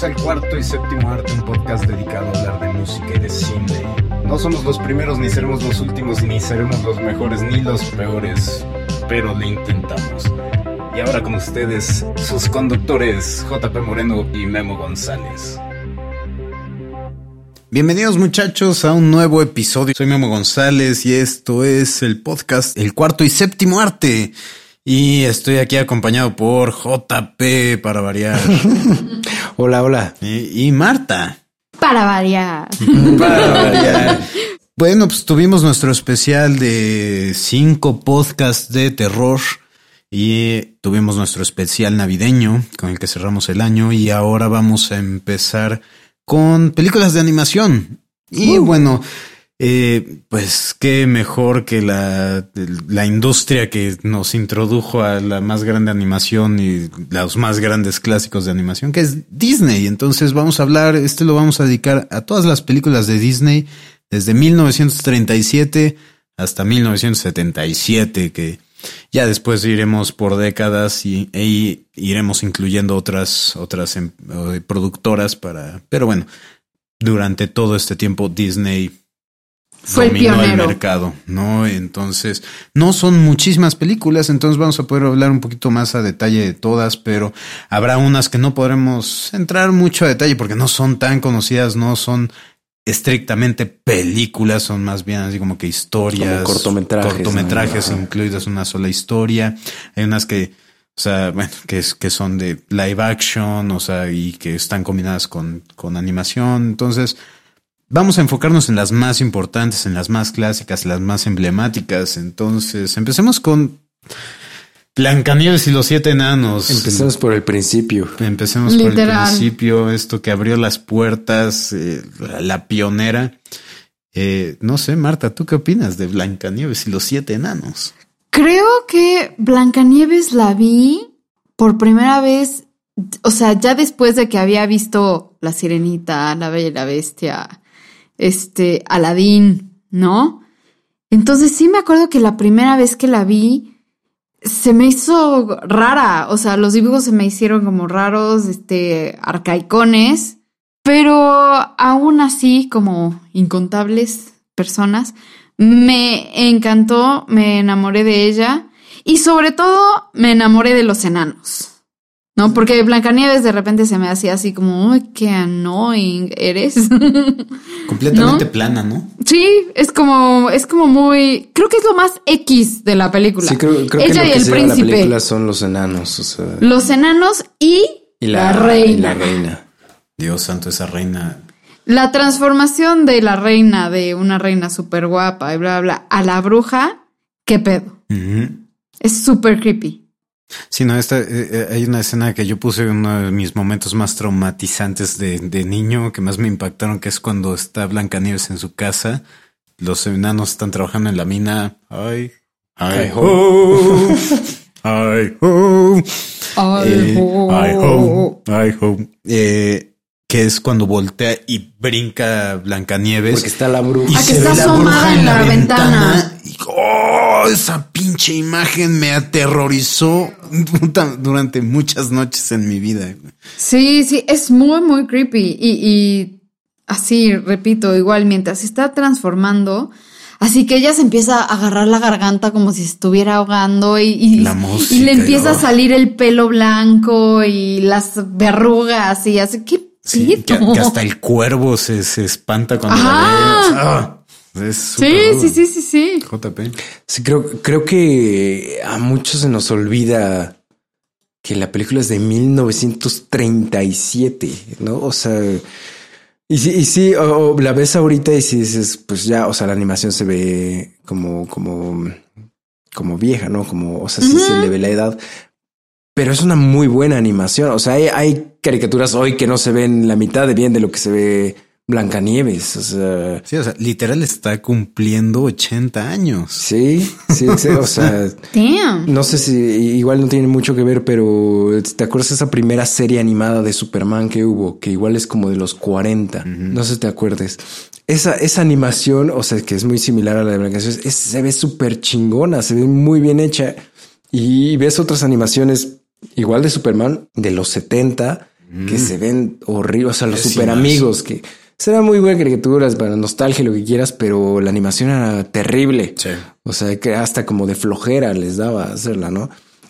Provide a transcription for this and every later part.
Bienvenidos al cuarto y séptimo arte, un podcast dedicado a hablar de música y de cine. No somos los primeros, ni seremos los últimos, ni seremos los mejores, ni los peores, pero lo intentamos. Y ahora con ustedes, sus conductores JP Moreno y Memo González. Bienvenidos muchachos a un nuevo episodio. Soy Memo González y esto es el podcast El cuarto y séptimo arte. Y estoy aquí acompañado por JP para variar. hola, hola. Y, y Marta. Para variar. para variar. Bueno, pues tuvimos nuestro especial de cinco podcasts de terror y tuvimos nuestro especial navideño con el que cerramos el año y ahora vamos a empezar con películas de animación. Y uh. bueno, eh, pues qué mejor que la, la industria que nos introdujo a la más grande animación y los más grandes clásicos de animación, que es Disney. Entonces vamos a hablar, este lo vamos a dedicar a todas las películas de Disney desde 1937 hasta 1977, que ya después iremos por décadas y e iremos incluyendo otras, otras em, productoras para, pero bueno, durante todo este tiempo Disney fue el pionero. mercado, ¿no? Entonces, no son muchísimas películas, entonces vamos a poder hablar un poquito más a detalle de todas, pero habrá unas que no podremos entrar mucho a detalle porque no son tan conocidas, no son estrictamente películas, son más bien así como que historias, cortometrajes, cortometrajes incluidas una sola historia. Hay unas que, o sea, bueno, que, que son de live action, o sea, y que están combinadas con, con animación. Entonces, Vamos a enfocarnos en las más importantes, en las más clásicas, las más emblemáticas. Entonces, empecemos con Blancanieves y los siete enanos. Empecemos por el principio. Empecemos por el principio, esto que abrió las puertas, eh, la, pionera. Eh, no sé, Marta, ¿tú qué opinas de Blancanieves y los siete enanos? Creo que Blancanieves la vi por primera vez, o sea, ya después de que había visto La Sirenita, La Bella y la Bestia, este, Aladín, ¿no? Entonces sí me acuerdo que la primera vez que la vi se me hizo rara, o sea, los dibujos se me hicieron como raros, este, arcaicones, pero aún así, como incontables personas, me encantó, me enamoré de ella y sobre todo me enamoré de los enanos. ¿No? Porque Blancanieves de repente se me hacía así como, uy, qué annoying eres. Completamente plana, ¿no? Sí, es como, es como muy, creo que es lo más X de la película. Sí, creo, creo Ella que lo y el príncipe. la película son los enanos, o sea. Los enanos y, la, reina. la reina. Dios santo, esa reina. La transformación de la reina, de una reina súper guapa y bla, bla, a la bruja, qué pedo. Es súper creepy. Sí, no, esta, eh, eh, hay una escena que yo puse en uno de mis momentos más traumatizantes de, de, niño, que más me impactaron, que es cuando está Blancanieves en su casa, los enanos están trabajando en la mina. Ay, ay, ho, ay, ho, ay, ho, ay, ho, eh, que es cuando voltea y brinca Blancanieves. Porque está la bruja. Y ah, que está asomada en la, ventana. Y, oh, esa pinche imagen me aterrorizó durante muchas noches en mi vida. Sí, sí, es muy, muy creepy. Y, y así, repito, igual, mientras se está transformando, Así que ella se empieza a agarrar la garganta como si estuviera ahogando y, y, le empieza a salir el pelo blanco y las verrugas y así. ¿Qué Sí, que, hasta el cuervo se, se espanta cuando la ah, sí, sí, sí, sí, sí. JP. Sí, creo, creo que a muchos se nos olvida que la película es de 1937, ¿no? O sea, y sí, y sí o, la ves ahorita y si dices, pues ya, o sea, la animación se ve como, como, como vieja, ¿no? Como, o sea, sí se le ve la edad, pero es una muy buena animación. O sea, hay, caricaturas hoy que no se ven la mitad de bien de lo que se ve Blancanieves. O sea, sí, o sea, literal está cumpliendo 80 años. Sí, sí, o sea, no sé si igual no tiene mucho que ver, pero te acuerdas de esa primera serie animada de Superman que hubo, que igual es como de los 40. No sé si te acuerdes. Esa, esa animación, o sea, que es muy similar a la de Blancanieves, se ve súper chingona, se ve muy bien hecha. Y ves otras animaciones igual de Superman de los 70 que se ven horribles, o sea, los super amigos que serán muy buenas caricaturas para nostalgia y lo que quieras, pero la animación era terrible. Sí. O sea, que hasta como de flojera les daba hacerla, ¿no?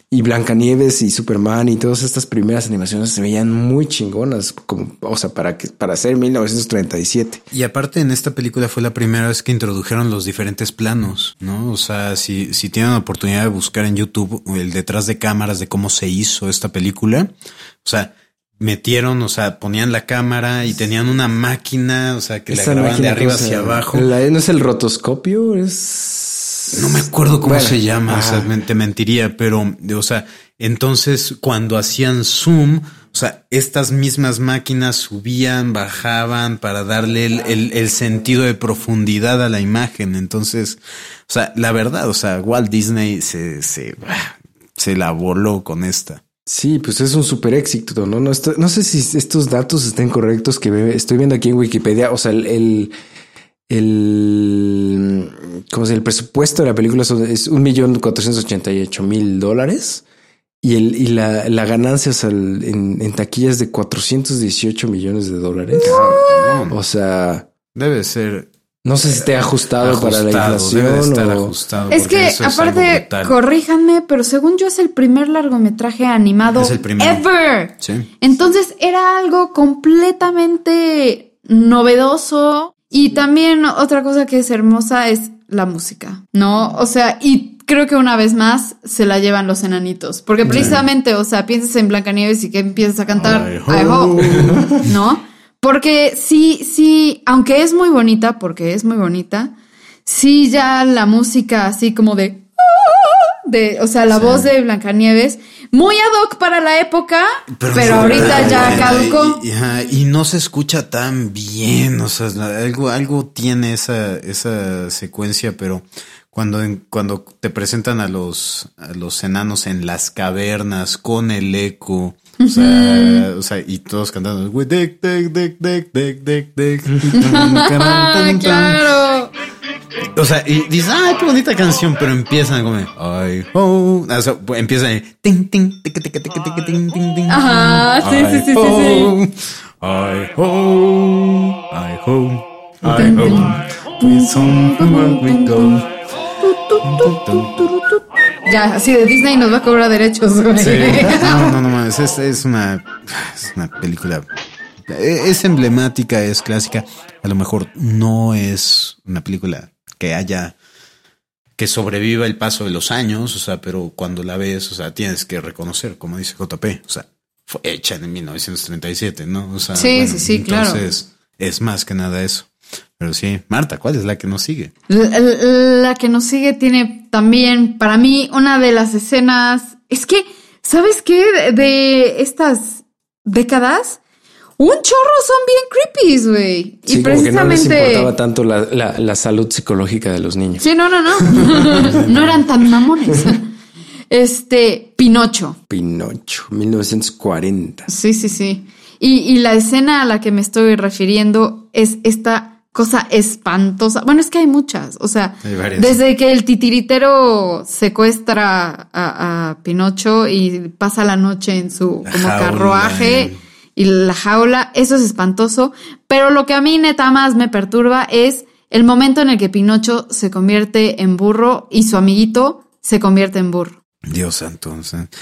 Y Blancanieves y Superman y todas estas primeras animaciones se veían muy chingonas, como, o sea, para que, para ser 1937. Y aparte en esta película fue la primera vez que introdujeron los diferentes planos, ¿no? O sea, si, si tienen la oportunidad de buscar en YouTube el detrás de cámaras de cómo se hizo esta película, o sea, metieron, o sea, ponían la cámara y tenían una máquina, o sea, que la Esa grababan de arriba ¿cómo se hacia abajo. La- ¿No es el rotoscopio? Es... No me acuerdo cómo Bueno, se llama, o sea, te mentiría, pero, o sea, entonces cuando hacían zoom, o sea, estas mismas máquinas subían, bajaban para darle el, el- el sentido de profundidad a la imagen. Entonces, o sea, la verdad, o sea, Walt Disney se, se, se la voló con esta. Sí, pues es un super éxito, ¿no? No, esto- no sé si estos datos estén correctos que estoy viendo aquí en Wikipedia. O sea, el, el, el, ¿cómo se el presupuesto de la película es un millón cuatrocientos ochenta y ocho mil dólares y, el, y la, la ganancia o sea, el- en, en taquillas de 418 millones de dólares. O sea, Debe ser no sé si esté ajustado, para la ajustado, debe de inflación estar o... ajustado. Es que es aparte, corríjanme, pero según yo es el primer largometraje animado Es el ever. Sí. Entonces era algo completamente novedoso. Y también otra cosa que es hermosa es la música, ¿no? O sea, y creo que una vez más se la llevan los enanitos. Porque precisamente, o sea, piensas en Blancanieves y que empiezas a cantar Ay, I hope, ¿no? Porque sí, sí, aunque es muy bonita, porque es muy bonita, sí ya la música así como de de, o sea, la voz de Blancanieves, muy ad hoc para la época, pero, ahorita ya caducó. Y, y no se escucha tan bien, o sea, algo, algo tiene esa, esa secuencia, pero cuando, cuando te presentan a los, a los enanos en las cavernas con el eco, o sea, o sea, y todos cantando, "We dick, dick, dick, dick, dick, dick, dick". Ah, claro. O sea, y dices, ah, qué bonita canción, pero empiezan como, ay, ho, o sea, pues, empiezan, ahí, ting, ting, tic, tic, tic, tic, ting, ting, ting. Ajá, sí, sí, sí, sí, sí. Ay, ho, ay, ho, ay, ho. With somewhere we go. Ya, así de Disney nos va a cobrar derechos, güey. Sí. No, no, no mames, es, es una, es una película. eh, Es emblemática, es clásica. A lo mejor no es una película que haya que sobreviva el paso de los años, o sea, pero cuando la ves, o sea, tienes que reconocer, como dice JP, o sea, fue hecha en 1937, ¿no? O sea, Sí, sí, sí, claro. Entonces, es más que nada eso. Pero sí, Marta, ¿cuál es la que nos sigue? La, la que nos sigue tiene también, para mí, una de las escenas. Es que, ¿sabes qué? De, de estas décadas, un chorro son bien creepy, güey. Sí, y como que no les precisamente. importaba tanto la, la, la salud psicológica de los niños. Sí, no, no, no. no eran tan mamones. Este, Pinocho. Pinocho, 1940. Sí, sí, sí. Y, y la escena a la que me estoy refiriendo es esta cosa espantosa. Bueno, es que hay muchas. O sea, desde que el titiritero secuestra a, a Pinocho y pasa la noche en su como carruaje y la jaula, eso es espantoso. Pero lo que a mí neta más me perturba es el momento en el que Pinocho se convierte en burro y su amiguito se convierte en burro. Dios santo,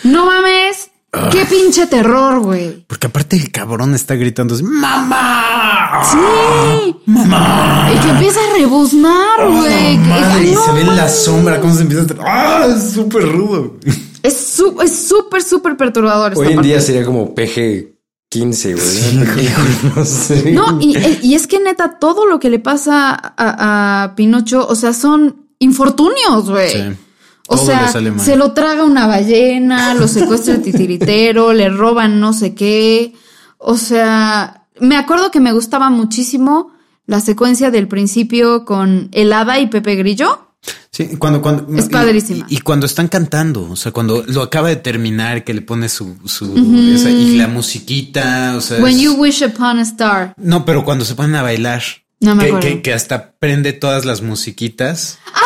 No mames, qué pinche terror, güey. porque aparte el cabrón está gritando así, ¡Mamá! Sí. ¡Mamá! Y que empieza a rebuznar, güey. Madre, y no se ve en la sombra cómo se empieza a... ¡Ah! Es súper rudo. Es súper, súper perturbador. esta Hoy en parte. día sería como PG 15, güey. No sé. No, y, y es que neta, todo lo que le pasa a, a Pinocho, o sea, son infortunios, güey. Sí. O Todo sea, se lo traga una ballena, lo secuestra el titiritero, le roban no sé qué. O sea, me acuerdo que me gustaba muchísimo la secuencia del principio con el hada y Pepe Grillo. Sí, cuando, cuando. Es padrísima. Y, y cuando están cantando, o sea, cuando lo acaba de terminar, que le pone su, su, esa- y la musiquita, o sea. When es- you wish upon a star. No, pero cuando se ponen a bailar. No me que, acuerdo. que, que hasta prende todas las musiquitas. ¡Ah,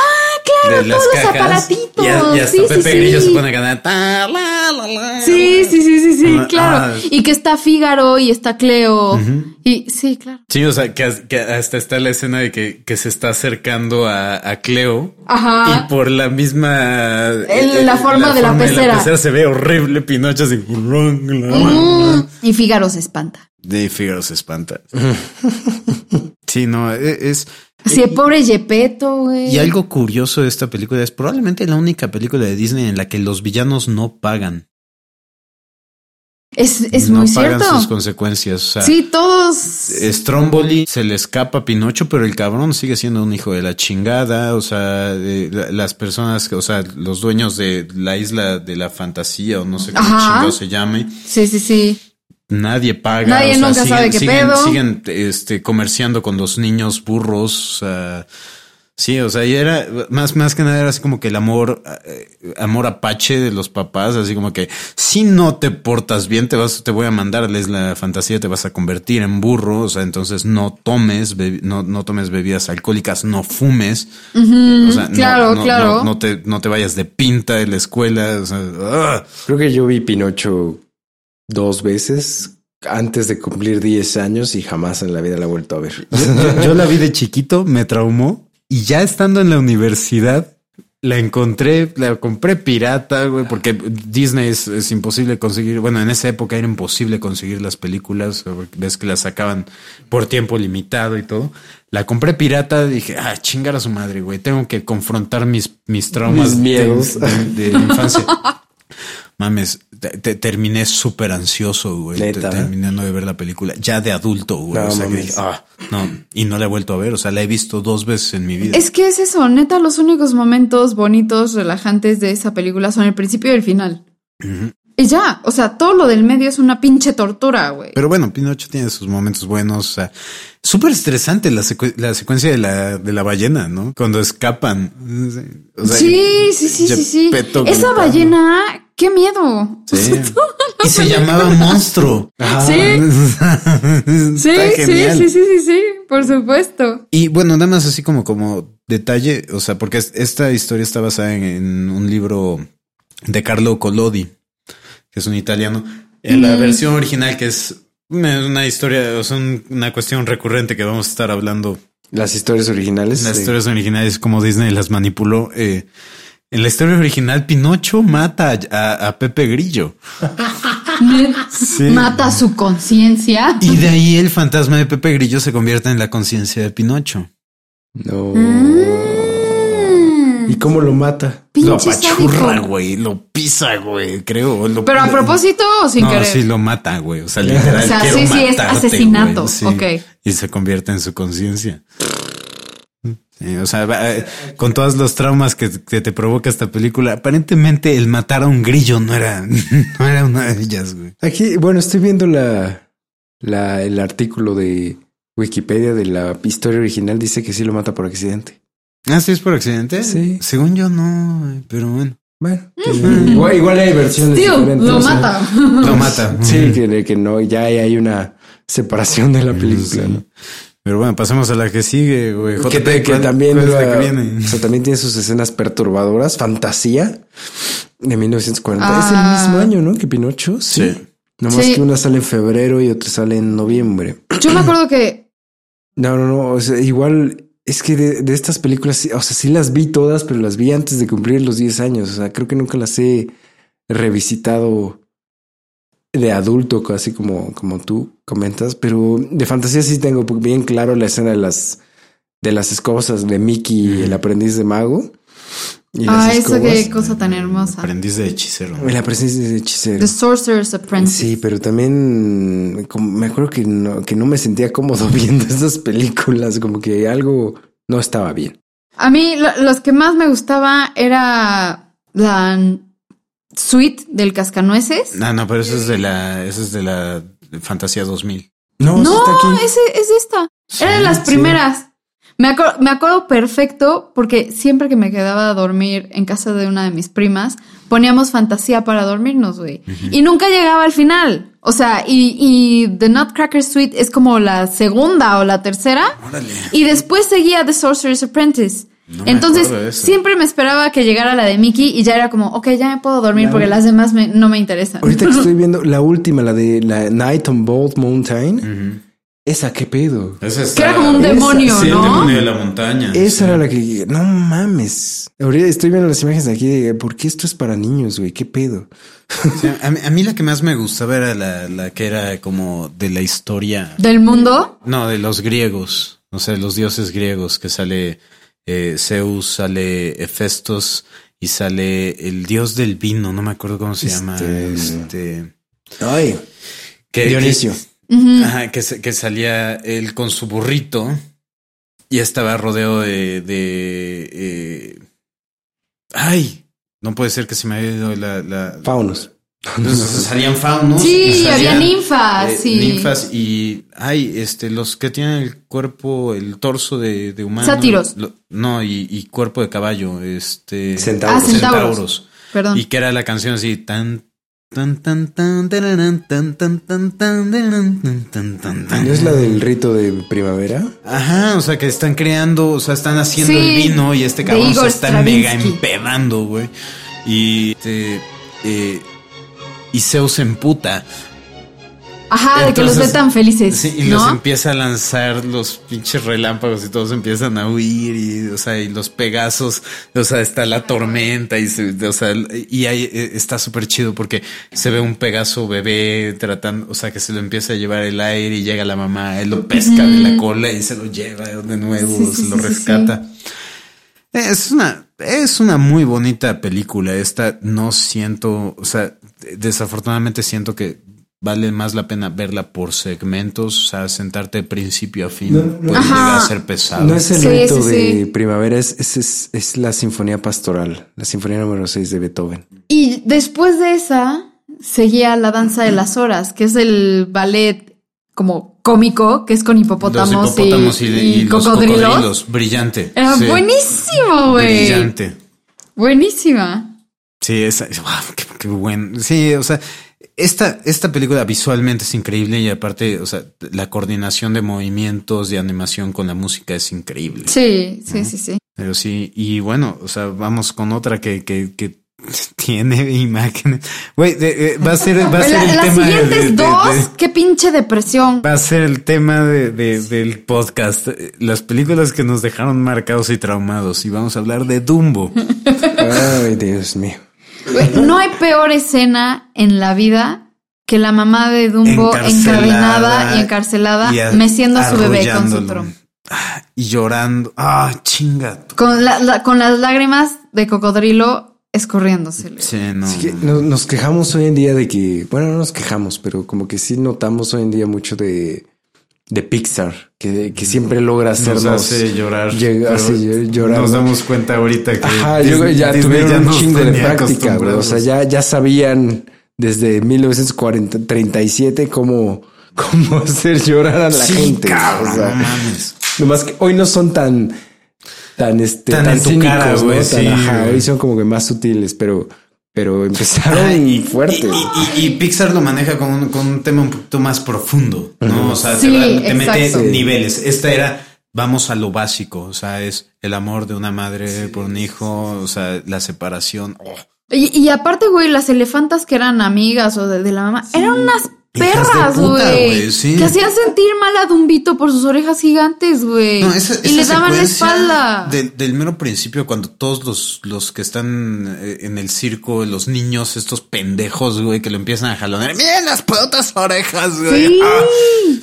claro! De todos los aparatitos. Y, a- y hasta Sí, sí, Pepe sí. Grillo se pone a cantar. ta, la, la, la. Sí, sí, sí, sí, sí, Ah, claro. ah. Y que está Fígaro y está Cleo. Y sí, claro. Sí, o sea, que, que hasta está la escena de que, que se está acercando a, a Cleo. Ajá. Y por la misma... El- la forma de la pecera. se ve horrible Pinocho así. Mm, Y Fígaro se espanta. De Figaro se espanta. sí, no, e- es... Sí, pobre Yepeto, güey. Y algo curioso de esta película es probablemente la única película de Disney en la que los villanos no pagan. Es, es no muy pagan cierto. sus consecuencias. O sea, Sí, todos. Stromboli se le escapa a Pinocho, pero el cabrón sigue siendo un hijo de la chingada. O sea, la- las personas, o sea, los dueños de la isla de la fantasía o no sé cómo Ajá. se llame, Sí, sí, sí. Nadie paga. Nadie o sea, nunca sabe qué siguen, pedo. Siguen este, comerciando con los niños burros. Sí, o sea, y era más, más que nada era así como que el amor, eh, amor apache de los papás, así como que si no te portas bien, te vas, te voy a mandar a la fantasía, te vas a convertir en burro. O sea, entonces no tomes, no, no tomes bebidas alcohólicas, no fumes. o sea, no- claro, no, claro. No, no te, no te vayas de pinta de la escuela. O sea, ¡ah! Creo que yo vi Pinocho dos veces antes de cumplir 10 años y jamás en la vida la he vuelto a ver. Yo, yo la vi de chiquito, me traumó y ya estando en la universidad la encontré, la compré pirata, güey, porque Disney es, es imposible conseguir. Bueno, en esa época era imposible conseguir las películas, ves que las sacaban por tiempo limitado y todo. La compré pirata, dije, ah, chingar a su madre, güey, tengo que confrontar mis, mis traumas Mis miedos. de, de- de infancia. Mames, te- te- terminé súper ansioso, güey. te- Neta. Terminando de ver la película, ya de adulto, güey. No o sea, que mames. dije, ah, no, y no la he vuelto a ver. O sea, la he visto dos veces en mi vida. Es que es eso, neta, los únicos momentos bonitos, relajantes de esa película son el principio y el final. Y ya, o sea, todo lo del medio es una pinche tortura, güey. Pero bueno, Pinocho tiene sus momentos buenos. O sea, súper estresante la, la secuencia de la, de la ballena, ¿no? Cuando escapan. O sea, sí, sí, sí, sí, sí. Esa gritando. ballena, qué miedo. Sí. Y se llamaba Monstruo. Sí. Sí, sí, sí, sí, sí, sí, por supuesto. Y bueno, nada más así como, como detalle, o sea, porque es- esta historia está basada en, en un libro de Carlo Collodi, que es un italiano. En la versión original, que es una, historia, o sea, un- una cuestión recurrente que vamos a estar hablando. Las historias originales. Las sí. historias originales, como Disney las manipuló. eh, en la historia original, Pinocho mata a, Pepe Grillo. Sí. Mata su conciencia. Y de ahí el fantasma de Pepe Grillo se convierte en la conciencia de Pinocho. No. Mm. ¿Y cómo lo mata? Pinche lo apachurra, güey. Lo pisa, güey. Creo. Lo- Pero a propósito o sin no, querer. sí lo mata, güey. O sea, literal. O sea, sí, sí, es asesinato. Sí. Ok. Y se convierte en su conciencia. O sea, va- eh, con todos los traumas que, que te provoca esta película, aparentemente el matar a un grillo no era, no era una de ellas, güey. Aquí, bueno, estoy viendo la, la, el artículo de Wikipedia de la historia original. Dice que sí lo mata por accidente. Ah, sí, es por accidente. Sí. Según yo, no, pero bueno. Bueno, que- igual, igual hay versiones Tío, diferentes. lo o sea, mata. Lo mata. Sí, que, que no, ya hay, hay una separación de la película, Sí. ¿no? Pero bueno, pasemos a la que sigue, güey. Que, te- que ¿cuál- también, cuál es la la- que viene? o sea, también tiene sus escenas perturbadoras. Fantasía de 1940. Ah. Es el mismo año, ¿no? Que Pinocho. Sí. Sí. Nomás Sí. que una sale en febrero y otra sale en noviembre. Yo me acuerdo que No, no, no. O sea, igual es que de, de estas películas, o sea, sí las vi todas, pero las vi antes de cumplir los 10 años. O sea, creo que nunca las he revisitado de adulto, casi como, como tú comentas. Pero de fantasía sí tengo bien claro la escena de las, de las escobas de Mickey, el aprendiz de mago. Y Ah, eso qué cosa tan hermosa. Aprendiz de hechicero. El aprendiz de hechicero. The Sorcerer's Apprentice. Sí, pero también como- me acuerdo que no, que no me sentía cómodo viendo esas películas, como que algo no estaba bien. A mí lo- los que más me gustaba era la suite del cascanueces. No, no, pero eso es de la, eso es de la Fantasía 2000. No, sí No, está aquí. ese es esta. Era de las sí. primeras. Me, acuer- me acuerdo perfecto porque siempre que me quedaba a dormir en casa de una de mis primas, poníamos fantasía para dormirnos, güey. Y nunca llegaba al final. O sea, y, y The Nutcracker Suite es como la segunda o la tercera. Órale. Y después seguía The Sorcerer's Apprentice. No Entonces, siempre me esperaba que llegara la de Mickey y ya era como, ok, ya me puedo dormir porque las demás me- no me interesan. Ahorita que estoy viendo la última, la de la Night on Bald Mountain. Esa, qué pedo. Esa está- Que era como un Esa- demonio, Sí, el ¿no? demonio de la montaña. Esa sí. era la que. No mames. Ahorita estoy viendo las imágenes de aquí de por qué esto es para niños, güey. Qué pedo. Sí, a, mí, a mí la que más me gustaba era la, la que era como de la historia. Del mundo. No, de los griegos. O sea, los dioses griegos, que sale eh, Zeus, sale Hefestos y sale el dios del vino, no me acuerdo cómo se llama. Este- Este. Ay, Que, Dionisio. Ajá, que, que salía él con su burrito y estaba rodeado de. de eh, ay, no puede ser que se me haya ido la. la Faunos. Entonces, salían faunos. Sí, y había salían, ninfas, eh, sí. Ninfas y. Ay, este, los que tienen el cuerpo, el torso de, de humano. Sátiros. Lo- no, y, y cuerpo de caballo. Este. Centauros. Ah, centauros. Perdón. Y que era la canción así tan tan tan tan tararán, tan tan tan tan tararán, tan tan tan tan. ¿No es la del rito de primavera? Ajá, o sea que están creando, o sea, están haciendo Sí, el vino y este cabrón se está mega empedando, güey. Y este, eh, y Zeus se emputa. Ajá, de que los ve tan felices. Sí, y ¿no? los empieza a lanzar los pinches relámpagos y todos empiezan a huir y, o sea, y los pegazos, o sea, está la tormenta y, se- o sea, y ahí eh, está súper chido porque se ve un pegaso bebé tratando, o sea, que se lo empieza a llevar el aire y llega la mamá, él lo pesca de la cola y se lo lleva de nuevo, Sí, se lo sí, rescata. Es una, es una muy bonita película. Esta no siento, o sea, desafortunadamente siento que vale más la pena verla por segmentos, o sea, sentarte de principio a fin No, no. puede Ajá. llegar a ser pesado. No es el Sí, sí, de sí. primavera, es, es, es, es la sinfonía pastoral, la sinfonía número 6 de Beethoven. Y después de esa, seguía la danza de las horas, que es el ballet como cómico, que es con hipopótamos, hipopótamos y, y, y y los cocodrilos. Brillante. Era Sí, buenísimo, güey. Brillante. Buenísima. Sí, esa, wow, qué, qué buen. Sí, o sea, esta, esta película visualmente es increíble y aparte, o sea, la coordinación de movimientos, de animación con la música es increíble. Sí, sí, sí, sí. Pero sí, y bueno, o sea, vamos con otra que, que, que tiene imágenes. Güey, eh, va a ser, va a ser La- el las tema de- siguientes de- de- dos, de- qué pinche depresión. va a ser el tema de, de- del podcast. Las películas que nos dejaron marcados y traumados. Y vamos a hablar de Dumbo. Ay, Dios mío. Güey, no hay peor escena en la vida que la mamá de Dumbo encadenada y encarcelada, y a- meciendo a su bebé con su trono. Ah, Y llorando. Ah, chinga. Con, la- la- con las lágrimas de cocodrilo escurriéndosele. Sí, no. Que nos, nos quejamos hoy en día de que, bueno, no nos quejamos, pero como que sí notamos hoy en día mucho de, de Pixar, que, que siempre logra Nos hacernos hace llorar. llega- hace ll- llorar. Nos damos cuenta ahorita que. Ajá, yo- Disney- ya Disney tuvieron ya un nos chingo de práctica, güey. O sea, ya, ya sabían desde 1937 cómo, cómo hacer llorar a la Sí, gente. cabrón, o sea, no mames. nomás que hoy no son tan, tan, este, Tan tan, en tu cínicos, cara, ¿no? güey, Tan, sí, ajá, hoy son como que más sutiles, pero, pero empezaron Ay, fuerte. Y, y- y Pixar lo maneja con un, con un tema un poquito más profundo, ¿no? O sea, Sí, te, va- te mete niveles. Esta era, vamos a lo básico, o sea, es el amor de una madre por un hijo, o sea, la separación. Oh, Y, y aparte, güey, las elefantas que eran amigas o de, de la mamá, eran unas perras, güey. sí. Que hacían sentir mal a Dumbito por sus orejas gigantes, güey. No, esa, y le daban la espalda. Del, del mero principio, cuando todos los, los que están eh, en el circo, los niños, estos pendejos, güey, que lo empiezan a jalonar. Miren las putas orejas, güey. Sí, Ah.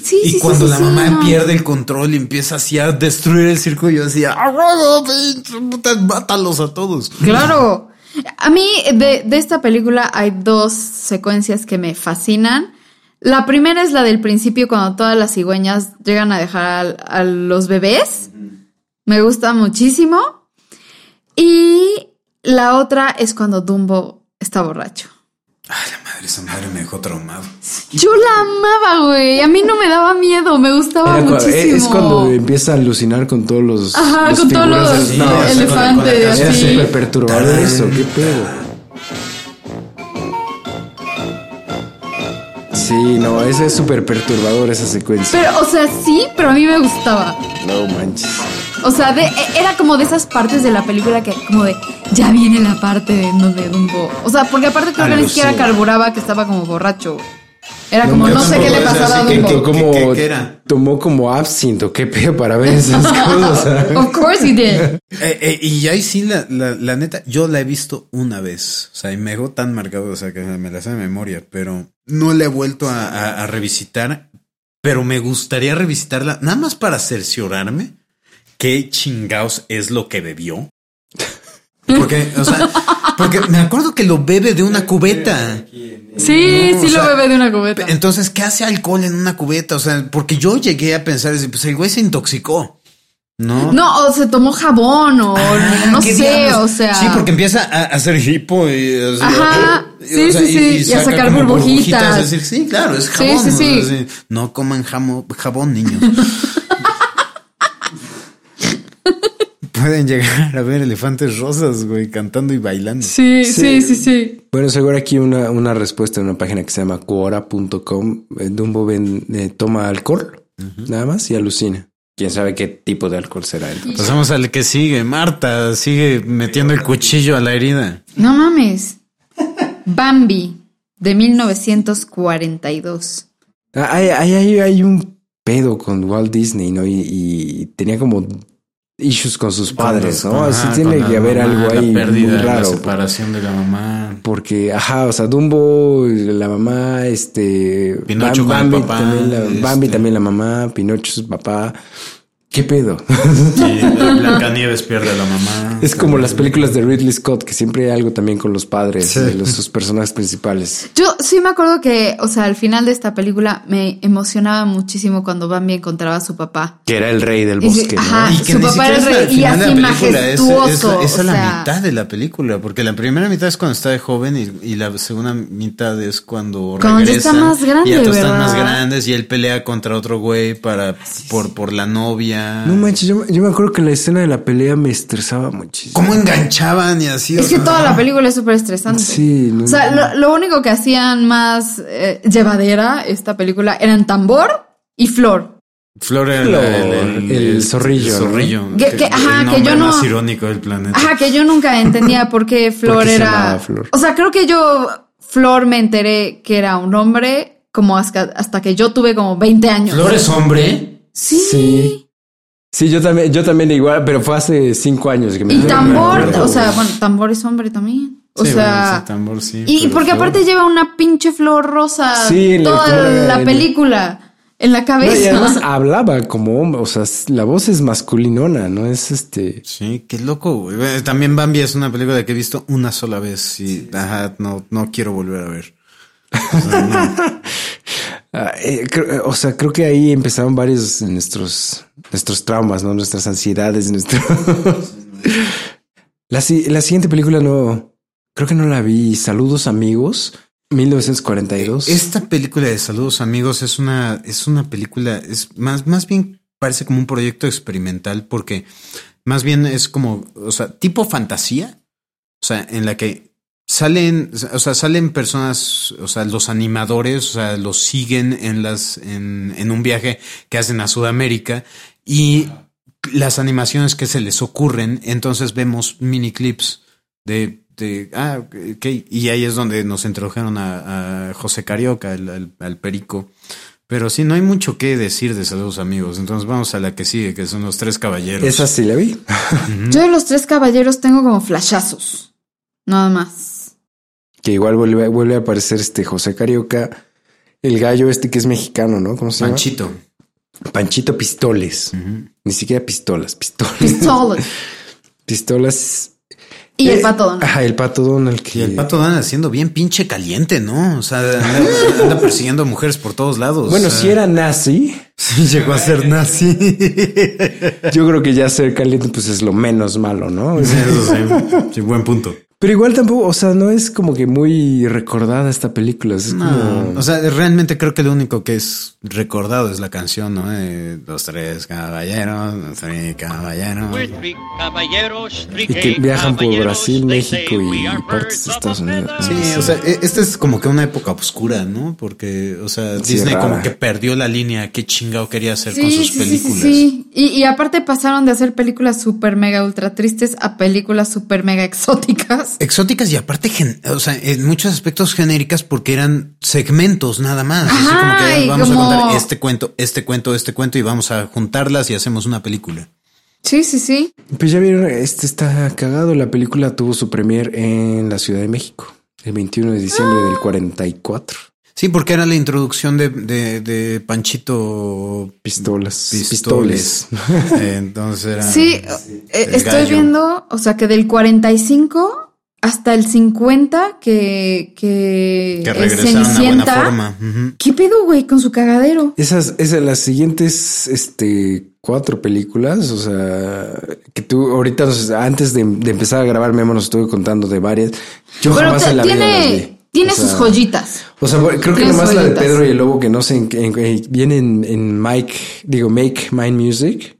sí, Y sí, cuando la mamá no. pierde el control y empieza así a destruir el circo, yo decía, ¡Ah, putas, mátalos a todos. Claro. A mí de, de esta película hay dos secuencias que me fascinan. La primera es la del principio cuando todas las cigüeñas llegan a dejar a, los bebés. Me gusta muchísimo. Y la otra es cuando Dumbo está borracho. Ay, la madre, esa madre me dejó traumado. Yo la amaba, güey. A mí no me daba miedo, me gustaba Era cua- muchísimo. es cuando empieza a alucinar con todos los. Ajá, los con todos los era elefantes, así. súper perturbador eso, qué pedo. Sí, no, ese es súper perturbador esa secuencia. Pero, o sea, sí, pero a mí me gustaba. No manches. O sea, de, era como de esas partes de la película que como de ya viene la parte de donde Dumbo. O sea, porque aparte creo que ni siquiera carburaba que estaba como borracho. Era No, como no sé qué le o sea, pasaba a sí que- Dumbo. que- como qué- qué era? tomó como absinto, qué pedo para ver esas cosas. Of course he did. Eh, eh, y ahí sí, la, la, la neta, yo la he visto una vez. O sea, y me dejó tan marcado, o sea, que me la sé de memoria, pero no la he vuelto a, a- a revisitar. Pero me gustaría revisitarla nada más para cerciorarme qué chingaos es lo que bebió. Porque, o sea, porque me acuerdo que lo bebe de una cubeta. Sí, No, sí lo sea, bebe de una cubeta. Entonces, ¿qué hace alcohol en una cubeta? O sea, porque yo llegué a pensar, pues el güey se intoxicó. No. No, o se tomó jabón o Ah, no ¿qué sé, diablos? o sea. Sí, porque empieza a hacer hipo y. o sea, Ajá, y- sí, o sea, sí, sí, y a saca sacar burbujitas. Es decir, sí, claro, es jabón. sí, sí. o sea, No coman jamo- jabón, niños. Pueden llegar a ver elefantes rosas, güey, cantando y bailando. Sí, sí, sí, sí. Bueno, seguro aquí una, una respuesta en una página que se llama Quora.com. Eh, Dumbo ven- eh, toma alcohol, nada más, y alucina. Quién sabe qué tipo de alcohol será. entonces. Pasamos al que sigue. Marta sigue metiendo el cuchillo a la herida. No mames. Bambi, de 1942. Ah, Hay, hay, hay, hay un pedo con Walt Disney, ¿no? Y, y tenía como issues con sus padres, ¿no? Ajá, con tiene la que haber mamá, algo ahí La pérdida, muy la raro. separación de la mamá. Porque, ajá, o sea, Dumbo, la mamá, este. Pinocho con el Bambi, papá, también la, este. Bambi también la mamá, Pinocho su papá. ¿Qué pedo? Sí, Blancanieves pierde a la mamá. es como las películas de Ridley Scott, que siempre hay algo también con los padres de los, sus personajes principales. Yo sí me acuerdo que, o sea, al final de esta película me emocionaba muchísimo cuando Bambi encontraba a su papá. Que era el rey del Y sí, bosque, ¿no? ajá. Y que Su papá era es rey, y así de la película, es- majestuoso, Es, es a o la sea. mitad de la película, porque la primera mitad es cuando está de joven y, y la segunda mitad es cuando, Cuando ya regresa. está más grande, y ya están más grandes y él pelea contra otro güey para por, por la novia. No manches, yo, yo me acuerdo que la escena de la pelea me estresaba muchísimo. ¿Cómo enganchaban y así? o Es que toda la película es súper estresante. Sí, no- O sea, lo, lo único que hacían más eh, llevadera esta película eran tambor y flor. Flor era Flor, el, el zorrillo, el ¿no? zorrillo. Que- que- ajá, el que yo no- más irónico del planeta. Ajá, que yo nunca entendía por qué Flor ¿Por qué se era. Flor? O sea, creo que yo, Flor, me enteré que era un hombre como hasta, hasta que yo tuve como 20 años. ¿Flor es hombre? Sí. Sí. Sí, yo también, yo también igual, pero fue hace cinco años que me Y tambor, o sea, bueno, tambor es hombre también. O Sí, sea. bueno, tambor, sí, y porque Flor- aparte lleva una pinche flor rosa Sí, la- toda la- película en la No, cabeza. y además hablaba como hombre, o sea, la voz es masculinona, no es este. Sí, qué loco, güey. También Bambi es una película que he visto una sola vez y ajá, no, no quiero volver a ver. O sea, no. Ah, eh, creo- o sea, creo que ahí empezaron varios nuestros, nuestros traumas, ¿no? Nuestras ansiedades, la, la siguiente película no, creo que no la vi. Saludos amigos, 1942. Esta película de Saludos Amigos es una, es una película, es más, más bien parece como un proyecto experimental porque más bien es como, o sea, tipo fantasía, o sea, en la que salen, o sea, salen personas, o sea, los animadores, o sea, los siguen en las, en, en un viaje que hacen a Sudamérica y las animaciones que se les ocurren, entonces vemos mini clips de, de ah, ok, y ahí es donde nos introdujeron a, a José Carioca, al, al- al perico. Pero sí, no hay mucho que decir de saludos amigos. Entonces vamos a la que sigue, que son los tres caballeros. Esa sí la vi. Yo de los tres caballeros tengo como flashazos. Nada más. Que igual vuelve, vuelve a aparecer este José Carioca, el gallo este que es mexicano, ¿no? ¿Cómo se llama? Panchito. Panchito Pistoles. Ni siquiera pistolas, pistolas. Pistolas. Pistolas. Y el Eh, pato Donald. Ajá, el pato Donald. Que... Y el pato Dan haciendo bien pinche caliente, ¿no? O sea, anda, anda persiguiendo a mujeres por todos lados. Bueno, O sea, si era nazi, sí llegó a ser nazi. yo creo que ya ser caliente pues es lo menos malo, ¿no? Eso sí, sí, buen punto. Pero igual tampoco, o sea, no es como que muy recordada esta película. Es No, como... o sea, realmente creo que lo único que es recordado es la canción, ¿no? Eh, los tres caballeros, los tres caballeros. Y que viajan por. Brasil, México y partes de Estados Unidos. feather. Sí, o sea, e- esta es como que una época oscura, ¿no? Porque, o sea, Sí, Disney rara. como que perdió la línea qué chingado quería hacer con sus sí, sí, películas. sí, sí. Y, y aparte pasaron de hacer películas super mega ultra tristes a películas super mega exóticas. Exóticas y aparte, gen- o sea, en muchos aspectos genéricas porque eran segmentos nada más. Así Ajá, como que vamos como- a contar este cuento, este cuento, este cuento y vamos a juntarlas y hacemos una película. Sí, sí, sí. Pues ya vieron, este está cagado. La película tuvo su premier en la Ciudad de México el 21 de diciembre Ah. del 44. Sí, porque era la introducción de, de, de Panchito Pistolas. Pistoles. Pistoles. Entonces era. Sí, eh, el estoy gallo. viendo, o sea, que del 45 hasta el 50 que, que, Que es regresaron a buena Cenicienta. forma. ¿Qué pedo, güey, con su cagadero? Esas, esas, las siguientes, este, cuatro películas, o sea, que tú ahorita, antes de, de empezar a grabar, Memo nos estuve contando de varias. Yo Pero jamás te- en la vida las tiene, vi. tiene O sea, sus joyitas. O sea, creo que nomás la de. Pedro y el Lobo, que no sé en en viene en, en Mike, digo, Make Mine Music.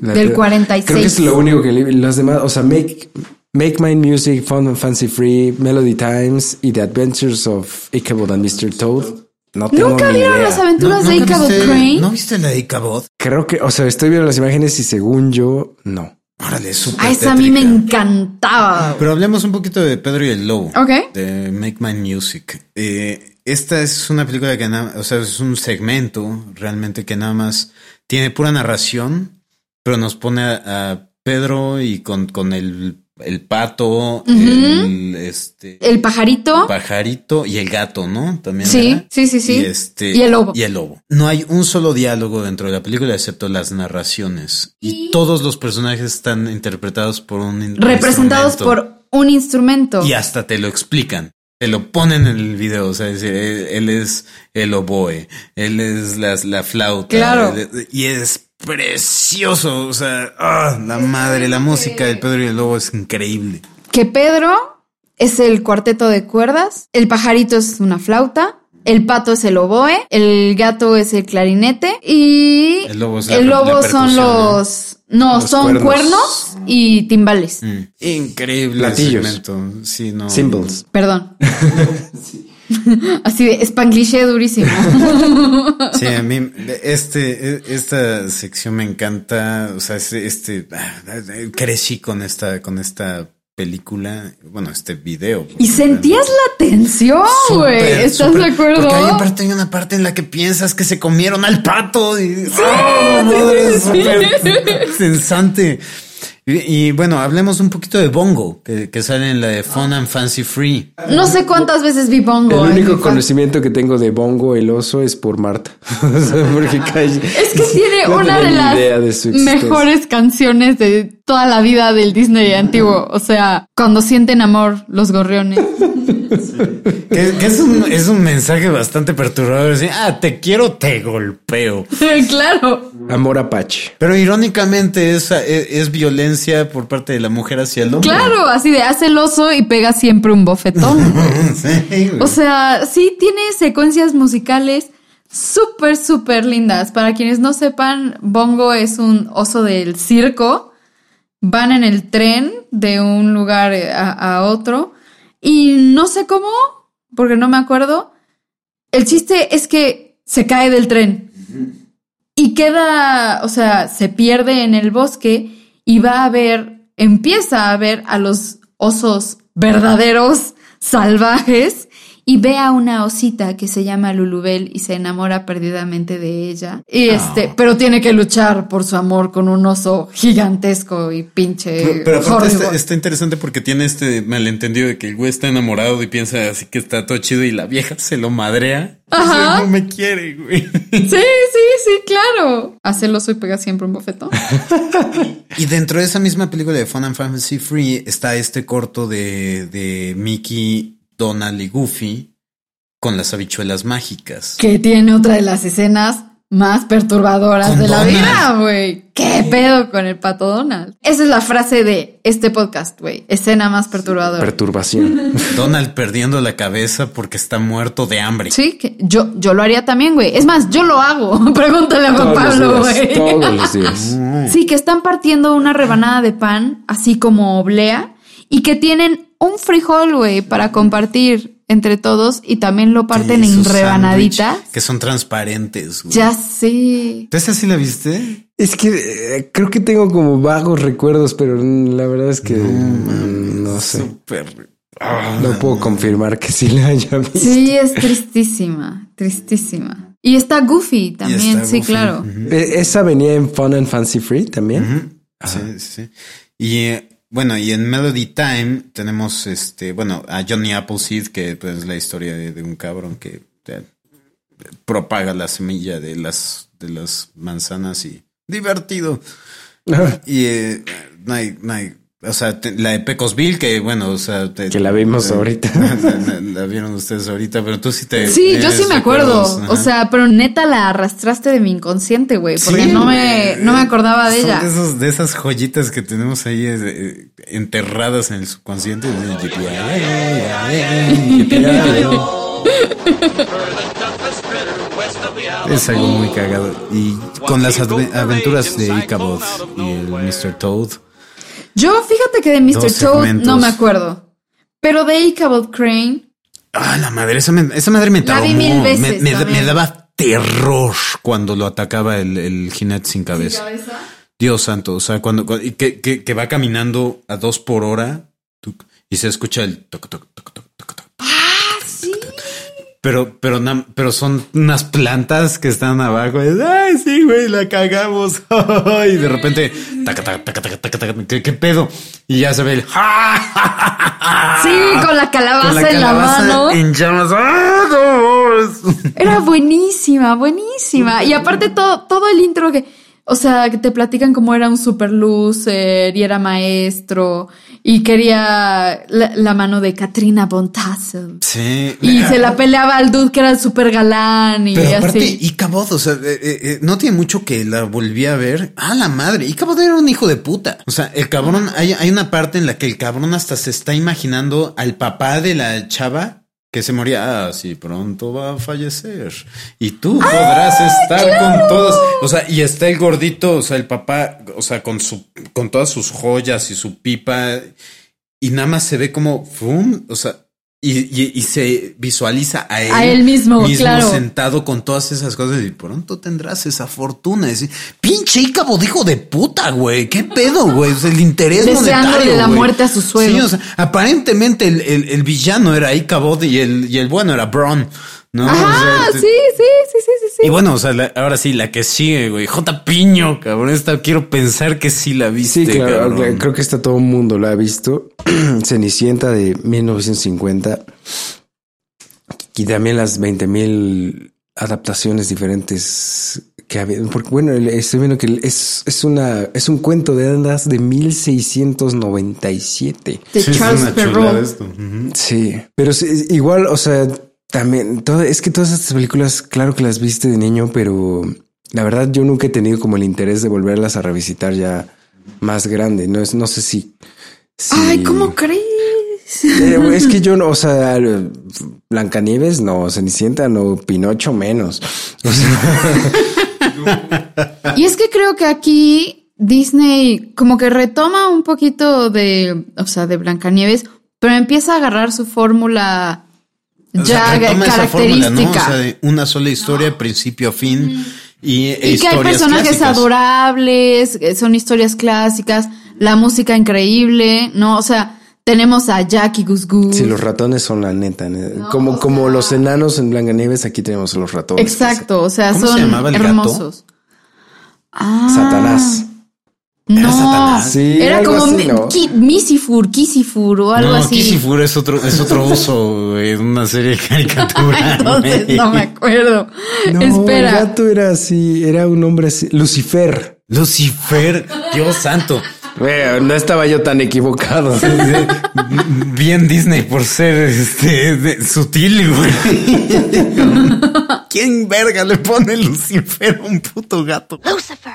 La de Del Pedro. 46. Creo que es lo único que le- los demás, o sea, Make, Make Mine Music, Fun and Fancy Free, Melody Times y The Adventures of Ichabod and Mr. Toad. No tengo ¿Nunca ni vieron idea. las aventuras de ¿nunca Ichabod viste- Crane? ¿No viste la de Ichabod? Creo que, o sea, estoy viendo las imágenes y según yo, no. Órale, súper A esa a mí me encantaba. Pero hablemos un poquito de Pedro y el Lobo. Ok. De Make My Music. Eh, esta es una película que nada, o sea, es un segmento realmente que nada más tiene pura narración, pero nos pone a, a Pedro y con, con el, el pato, el este El pajarito. pajarito y el gato, ¿no? También. Sí, ¿verdad? sí, sí, sí. Y, este, Y el lobo. Y el lobo. No hay un solo diálogo dentro de la película excepto las narraciones. Y, todos los personajes están interpretados por un representados por un instrumento. Y hasta te lo explican. Te lo ponen en el video. O sea, es decir, él, él es el oboe. Él es la, la flauta. Claro. él- y es precioso. O sea, ah, la madre, la música del Pedro y el Lobo es increíble. Que Pedro es el cuarteto de cuerdas, el pajarito es una flauta, el pato es el oboe, el gato es el clarinete y El lobo es la el lobo la son los no, Los son cuernos. cuernos. y timbales. Mm. Increíble Platillos. Sí, no. Symbols. Perdón. Así de spanglish durísimo. Sí, a mí este, esta sección me encanta. O sea, este, este crecí con esta, con esta película, bueno, este video. y sentías la tensión, güey. ¿Estás de acuerdo? Porque hay, aparte, hay una parte en la que piensas que se comieron al pato y ¡Ah, madre, es súper sensante. Y, y, bueno, hablemos un poquito de Bongo, que, que sale en la de Fun and Fancy Free. No sé cuántas veces vi Bongo. El único conocimiento que tengo de Bongo el oso es por Marta. Porque calle- Es que tiene No una de las idea de su existencia. mejores canciones de toda la vida del Disney antiguo. O sea, cuando sienten amor los gorriones. Que, que es, un, es un mensaje bastante perturbador. Decir, ah, te quiero, te golpeo. claro. Amor Apache. Pero irónicamente es, es, es violencia por parte de la mujer hacia el hombre. Claro, así de hace el oso y pega siempre un bofetón. Sí. O sea, sí tiene secuencias musicales súper, súper lindas. Para quienes no sepan, Bongo es un oso del circo. Van en el tren de un lugar a, a otro. Y no sé cómo, porque no me acuerdo. El chiste es que se cae del tren. Y queda, o sea, se pierde en el bosque y va a ver, empieza a ver a los osos verdaderos, salvajes, y ve a una osita que se llama Lulubel y se enamora perdidamente de ella. Y este, pero tiene que luchar por su amor con un oso gigantesco y pinche. Pero, pero aparte está, está interesante porque tiene este malentendido de que el güey está enamorado y piensa así que está todo chido y la vieja se lo madrea. Ajá. No me quiere, güey. Sí, sí, sí, claro. Hace el oso y pega siempre un bofetón. Y dentro de esa misma película de Fun and Fantasy Free está este corto de, de Mickey, Donald y Goofy con las habichuelas mágicas. que tiene otra de las escenas más perturbadoras Con de la vida, güey. ¿Qué pedo con el pato Donald? Esa es la frase de este podcast, güey. Escena más perturbadora. Perturbación. Donald perdiendo la cabeza porque está muerto de hambre. Sí, que yo, yo lo haría también, güey. Es más, yo lo hago. Pregúntale a Juan Todos Pablo, güey. Todos los días. Sí, que están partiendo una rebanada de pan, así como oblea, y que tienen un frijol, güey, para compartir entre todos y también lo parten Sí, en rebanaditas. Que son transparentes. güey. Ya sé. ¿Esa sí la viste? Es que eh, creo que tengo como vagos recuerdos, pero la verdad es que no sé. Súper. No puedo confirmar que sí la haya visto. Sí, es tristísima, tristísima. Y está Goofy también, está sí, Goofy. claro. Eh, Esa venía en Fun and Fancy Free también. Sí, sí, sí. Y eh, bueno, y en Melody Time tenemos este, bueno, a Johnny Appleseed, que pues, es la historia de, de un cabrón que eh, propaga la semilla de las, de las manzanas y divertido. Y eh, no hay, no hay, o sea, te- la de Pecosville, que bueno, o sea, te- Que la vimos eh, ahorita. La, la- la vieron ustedes ahorita, pero tú sí te. Sí, yo sí me acuerdo. O sea, pero neta la arrastraste de mi inconsciente, güey, porque Sí, no me, no me acordaba de Son ella. De, esos- de esas joyitas que tenemos ahí eh, enterradas en el subconsciente. Es algo muy cagado. Y con las aventuras de Ichabod y el Mr. Toad. Yo, fíjate que de Mr. Toad no me acuerdo. Pero de Ichabod Crane, Ah, la madre, esa, me- esa madre me La vi traumó. mil veces me, me- también. me daba terror cuando lo atacaba el, el jinete sin cabeza. Dios santo, o sea, cuando, que, que, que va caminando a dos por hora y se escucha el toc, toc, toc, toc. Pero, pero, pero son unas plantas que están abajo. Es, Ay, sí, güey, la cagamos. y de repente, taca, taca, taca, taca, taca, taca, ¿qué, qué pedo? Y ya se ve el. sí, con la calabaza, Con la en la calabaza mano. en llamas. ¡Ah! Era buenísima, buenísima. Y aparte todo, todo el intro que, o sea, que te platican cómo era un super loser y era maestro y quería la, la mano de Katrina Tassel. Sí. Y se la peleaba al dude que era el super galán y Pero aparte, así. Ichabod, o sea, eh, eh, eh, no tiene mucho que la volví a ver. Ah, la madre. Ichabod era un hijo de puta. O sea, el cabrón, hay, hay una parte en la que el cabrón hasta se está imaginando al papá de la chava que se moría. Ah, sí, pronto va a fallecer. Y tú podrás estar con todos. O sea, y está el gordito, o sea, el papá, o sea, con su, con todas sus joyas y su pipa. Y nada más se ve como, ¡fum! O sea, y, y- y se visualiza a él, A él mismo, claro. sentado con todas esas cosas y pronto tendrás esa fortuna. Es decir, pinche Ícabo, hijo de puta, güey. ¿Qué pedo, güey? O sea, el interés Deseándole la güey. muerte a su suegro. Sí, o sea, aparentemente el, el- el villano era Ichabod y el, y el bueno era Braun, ¿no? O Ajá, sea, sí, sí, sí, sí, sí. Y bueno, o sea, la- ahora sí, la que sigue, güey. J. Piño, cabrón. Esta quiero pensar que sí la viste, Sí, claro, cabrón. creo que está todo el mundo la ha visto. Cenicienta de 1950 y también las 20.000 adaptaciones diferentes que había. Porque bueno, estoy viendo que es, es una es un cuento de hadas de 1697. De Sí, es Charles una chulada Perrault. esto. Ujú. Sí, pero sí, igual, o sea, también todo, es que todas estas películas, claro que las viste de niño, pero la verdad yo nunca he tenido como el interés de volverlas a revisitar ya más grande. No es, no sé si. si- Ay, ¿cómo crees? Eh, es que yo no, o sea, Blancanieves no, Cenicienta no, Pinocho menos. O sea, Y es que creo que aquí Disney como que retoma un poquito de, o sea, de Blancanieves, pero empieza a agarrar su fórmula O sea, ya retoma esa fórmula, característica. ¿no? O sea, de una sola historia, principio a fin. Y, e y que hay personajes clásicas. adorables, que son historias clásicas, la música increíble, ¿no? O sea, tenemos a Jackie Goose Goose. si los ratones son la neta, ¿no? como, como los enanos en Blancanieves, aquí tenemos a los ratones. Exacto, o sea, ¿Cómo se son gato? hermosos. Ah, Satanás. No, ¿Era Satanás? Sí, era algo como así, mi- ¿no? Ki- Misifur, Kisifur o algo no, así. Kisifur es otro, es otro uso güey, de una serie de caricatura. Entonces no me acuerdo. No, Espera. el gato era así, era un hombre así, Lucifer. Lucifer, Dios santo. Bueno, no estaba yo tan equivocado. Bien Disney por ser este de- sutil, güey. ¿Quién verga le pone Lucifer a un puto gato? Lucifer,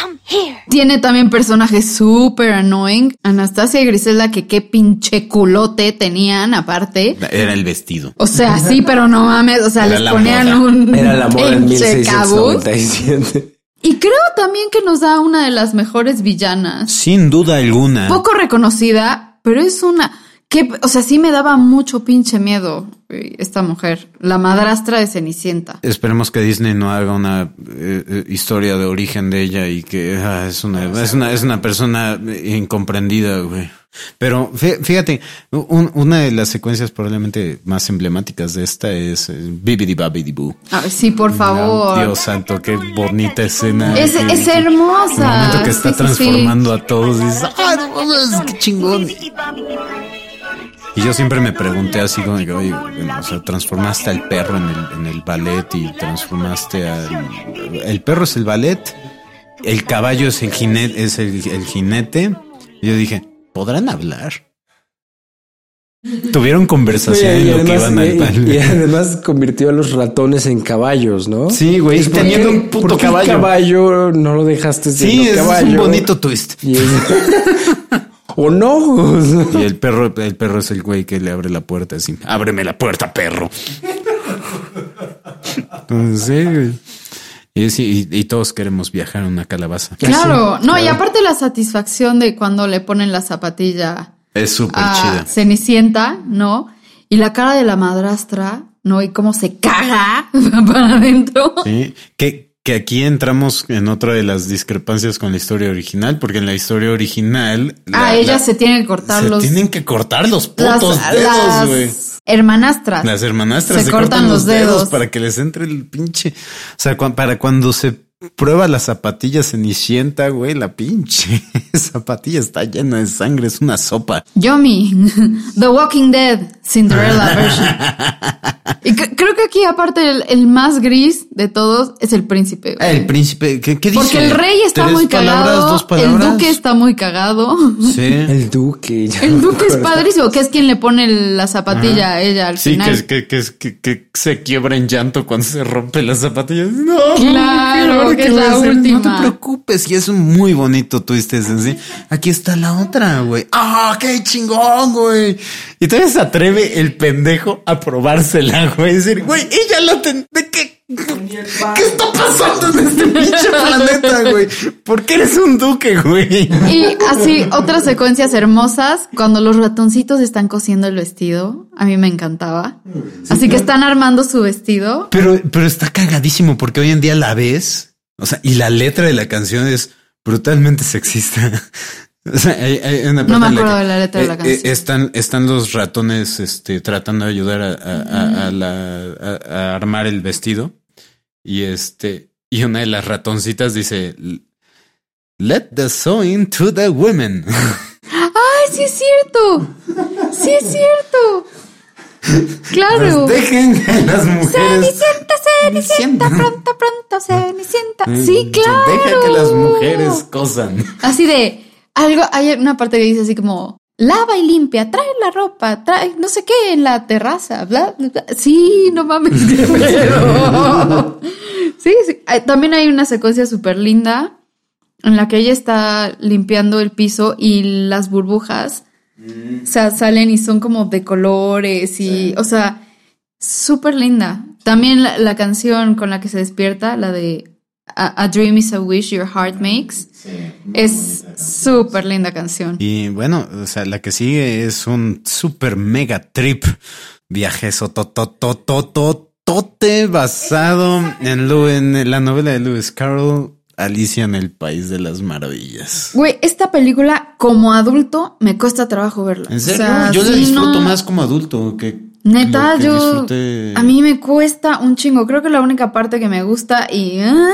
come here. Tiene también personajes súper annoying. Anastasia y Griselda, que qué pinche culote tenían aparte. Era el vestido. O sea, sí, pero no mames. O sea, Era les ponían moda. un Era la moda en pinche cabuz. 1697. Y creo también que nos da una de las mejores villanas. Sin duda alguna. Poco reconocida, pero es una que, o sea, sí me daba mucho pinche miedo eh, esta mujer, la madrastra de Cenicienta. Esperemos que Disney no haga una eh, eh, historia de origen de ella y que ah, es una es una es una persona incomprendida, güey. Pero fí- fíjate, un- una de las secuencias probablemente más emblemáticas de esta es Bibidi Babidi Boo. A ver, sí, por favor. Dios santo, qué bonita escena. Es, Qué- es El hermosa. momento que está Sí, sí, sí. transformando a todos y dices, ¡ay, no qué chingón! Y yo siempre me pregunté así como, que, oye, bueno, o sea, transformaste al perro en el, en el ballet y transformaste al... El perro es el ballet, el caballo es el jinete, es el, el jinete. Y yo dije, ¿podrán hablar? Tuvieron conversación y en lo que además- iban al y- y además convirtió a los ratones en caballos, ¿no? Sí, güey, ¿por teniendo un puto caballo. caballo no lo dejaste Sí, es caballo. un bonito twist. Y es- o no. Y el perro, el perro es el güey que le abre la puerta así. Ábreme la puerta, perro. Entonces, sí, güey. Y, sí, y- y todos queremos viajar en una calabaza. Claro, no, y aparte la satisfacción de cuando le ponen la zapatilla Es súper chida. Cenicienta, ¿no? Y la cara de la madrastra, ¿no? Y cómo se caga para adentro. Sí, que, que aquí entramos en otra de las discrepancias con la historia original, porque en la historia original. ah, la- ellas la- se tienen que cortar se los. tienen que cortar los putos las dedos, güey. hermanastras. Las hermanastras se, se, cortan, los dedos. para que les entre el pinche. O sea, para cuando se prueba la zapatilla cenicienta, güey, la pinche zapatilla está llena de sangre, es una sopa. Yomi, The Walking Dead, Cinderella version. Y cre- creo que aquí, aparte, el, el más gris de todos es el príncipe. güey. El príncipe, ¿qué, qué dice? Porque el rey está ¿Tres muy palabras, cagado. dos El palabras? duque está muy cagado. Sí. El duque. ya El duque es padrísimo, que es quien le pone la zapatilla a ella al Sí, final. que, es- que, que, es- que, que se quiebra en llanto cuando se rompe las zapatillas. No, Claro, ¿ahora que qué es a la hacer? No te última. preocupes, y es un muy bonito twist ese, ¿sí? Aquí está la otra, güey. ¡Ah, qué chingón, güey! Y todavía se atreve el pendejo a probársela, güey. Decir, güey, ella la ten... ¿De qué? ¿Qué está pasando en este pinche planeta, güey? ¿Por qué eres un duque, güey? Y así, otras secuencias hermosas, cuando los ratoncitos están cosiendo el vestido, a mí me encantaba. Así que están armando su vestido. Pero, pero está cagadísimo porque hoy en día la ves, o sea, y la letra de la canción es brutalmente sexista. O sea, hay, hay una No me acuerdo de la letra de la eh, canción. eh, están, están los ratones este, tratando de ayudar a, a- a- a la- a- a armar el vestido. Y este, y una de las ratoncitas dice: Let the sewing to the women. ¡Ay, sí es cierto! ¡Sí es cierto! ¡Claro! Dejen que las mujeres. Cenicienta, Cenicienta, pronto, pronto, Cenicienta. Sí, claro. Deja que las mujeres cosan. Así de algo, hay una parte que dice así como lava y limpia, trae la ropa, trae no sé qué en la terraza, bla. Sí, no mames. Sí, sí. También hay una secuencia súper linda en la que ella está limpiando el piso y las burbujas o sea, salen y son como de colores y, o sea, súper linda. También la, la canción con la que se despierta, la de A, A Dream is a Wish Your Heart Makes, es súper linda canción. Y bueno, o sea, la que sigue es un super mega trip viaje tote basado en, Lu- en la novela de Lewis Carroll, Alicia en el País de las Maravillas. Güey, esta película como adulto me cuesta trabajo verla. ¿En O serio? sea, yo la disfruto no. más como adulto que Neta, que yo. A mí me cuesta un chingo. Creo que la única parte que me gusta y. ah,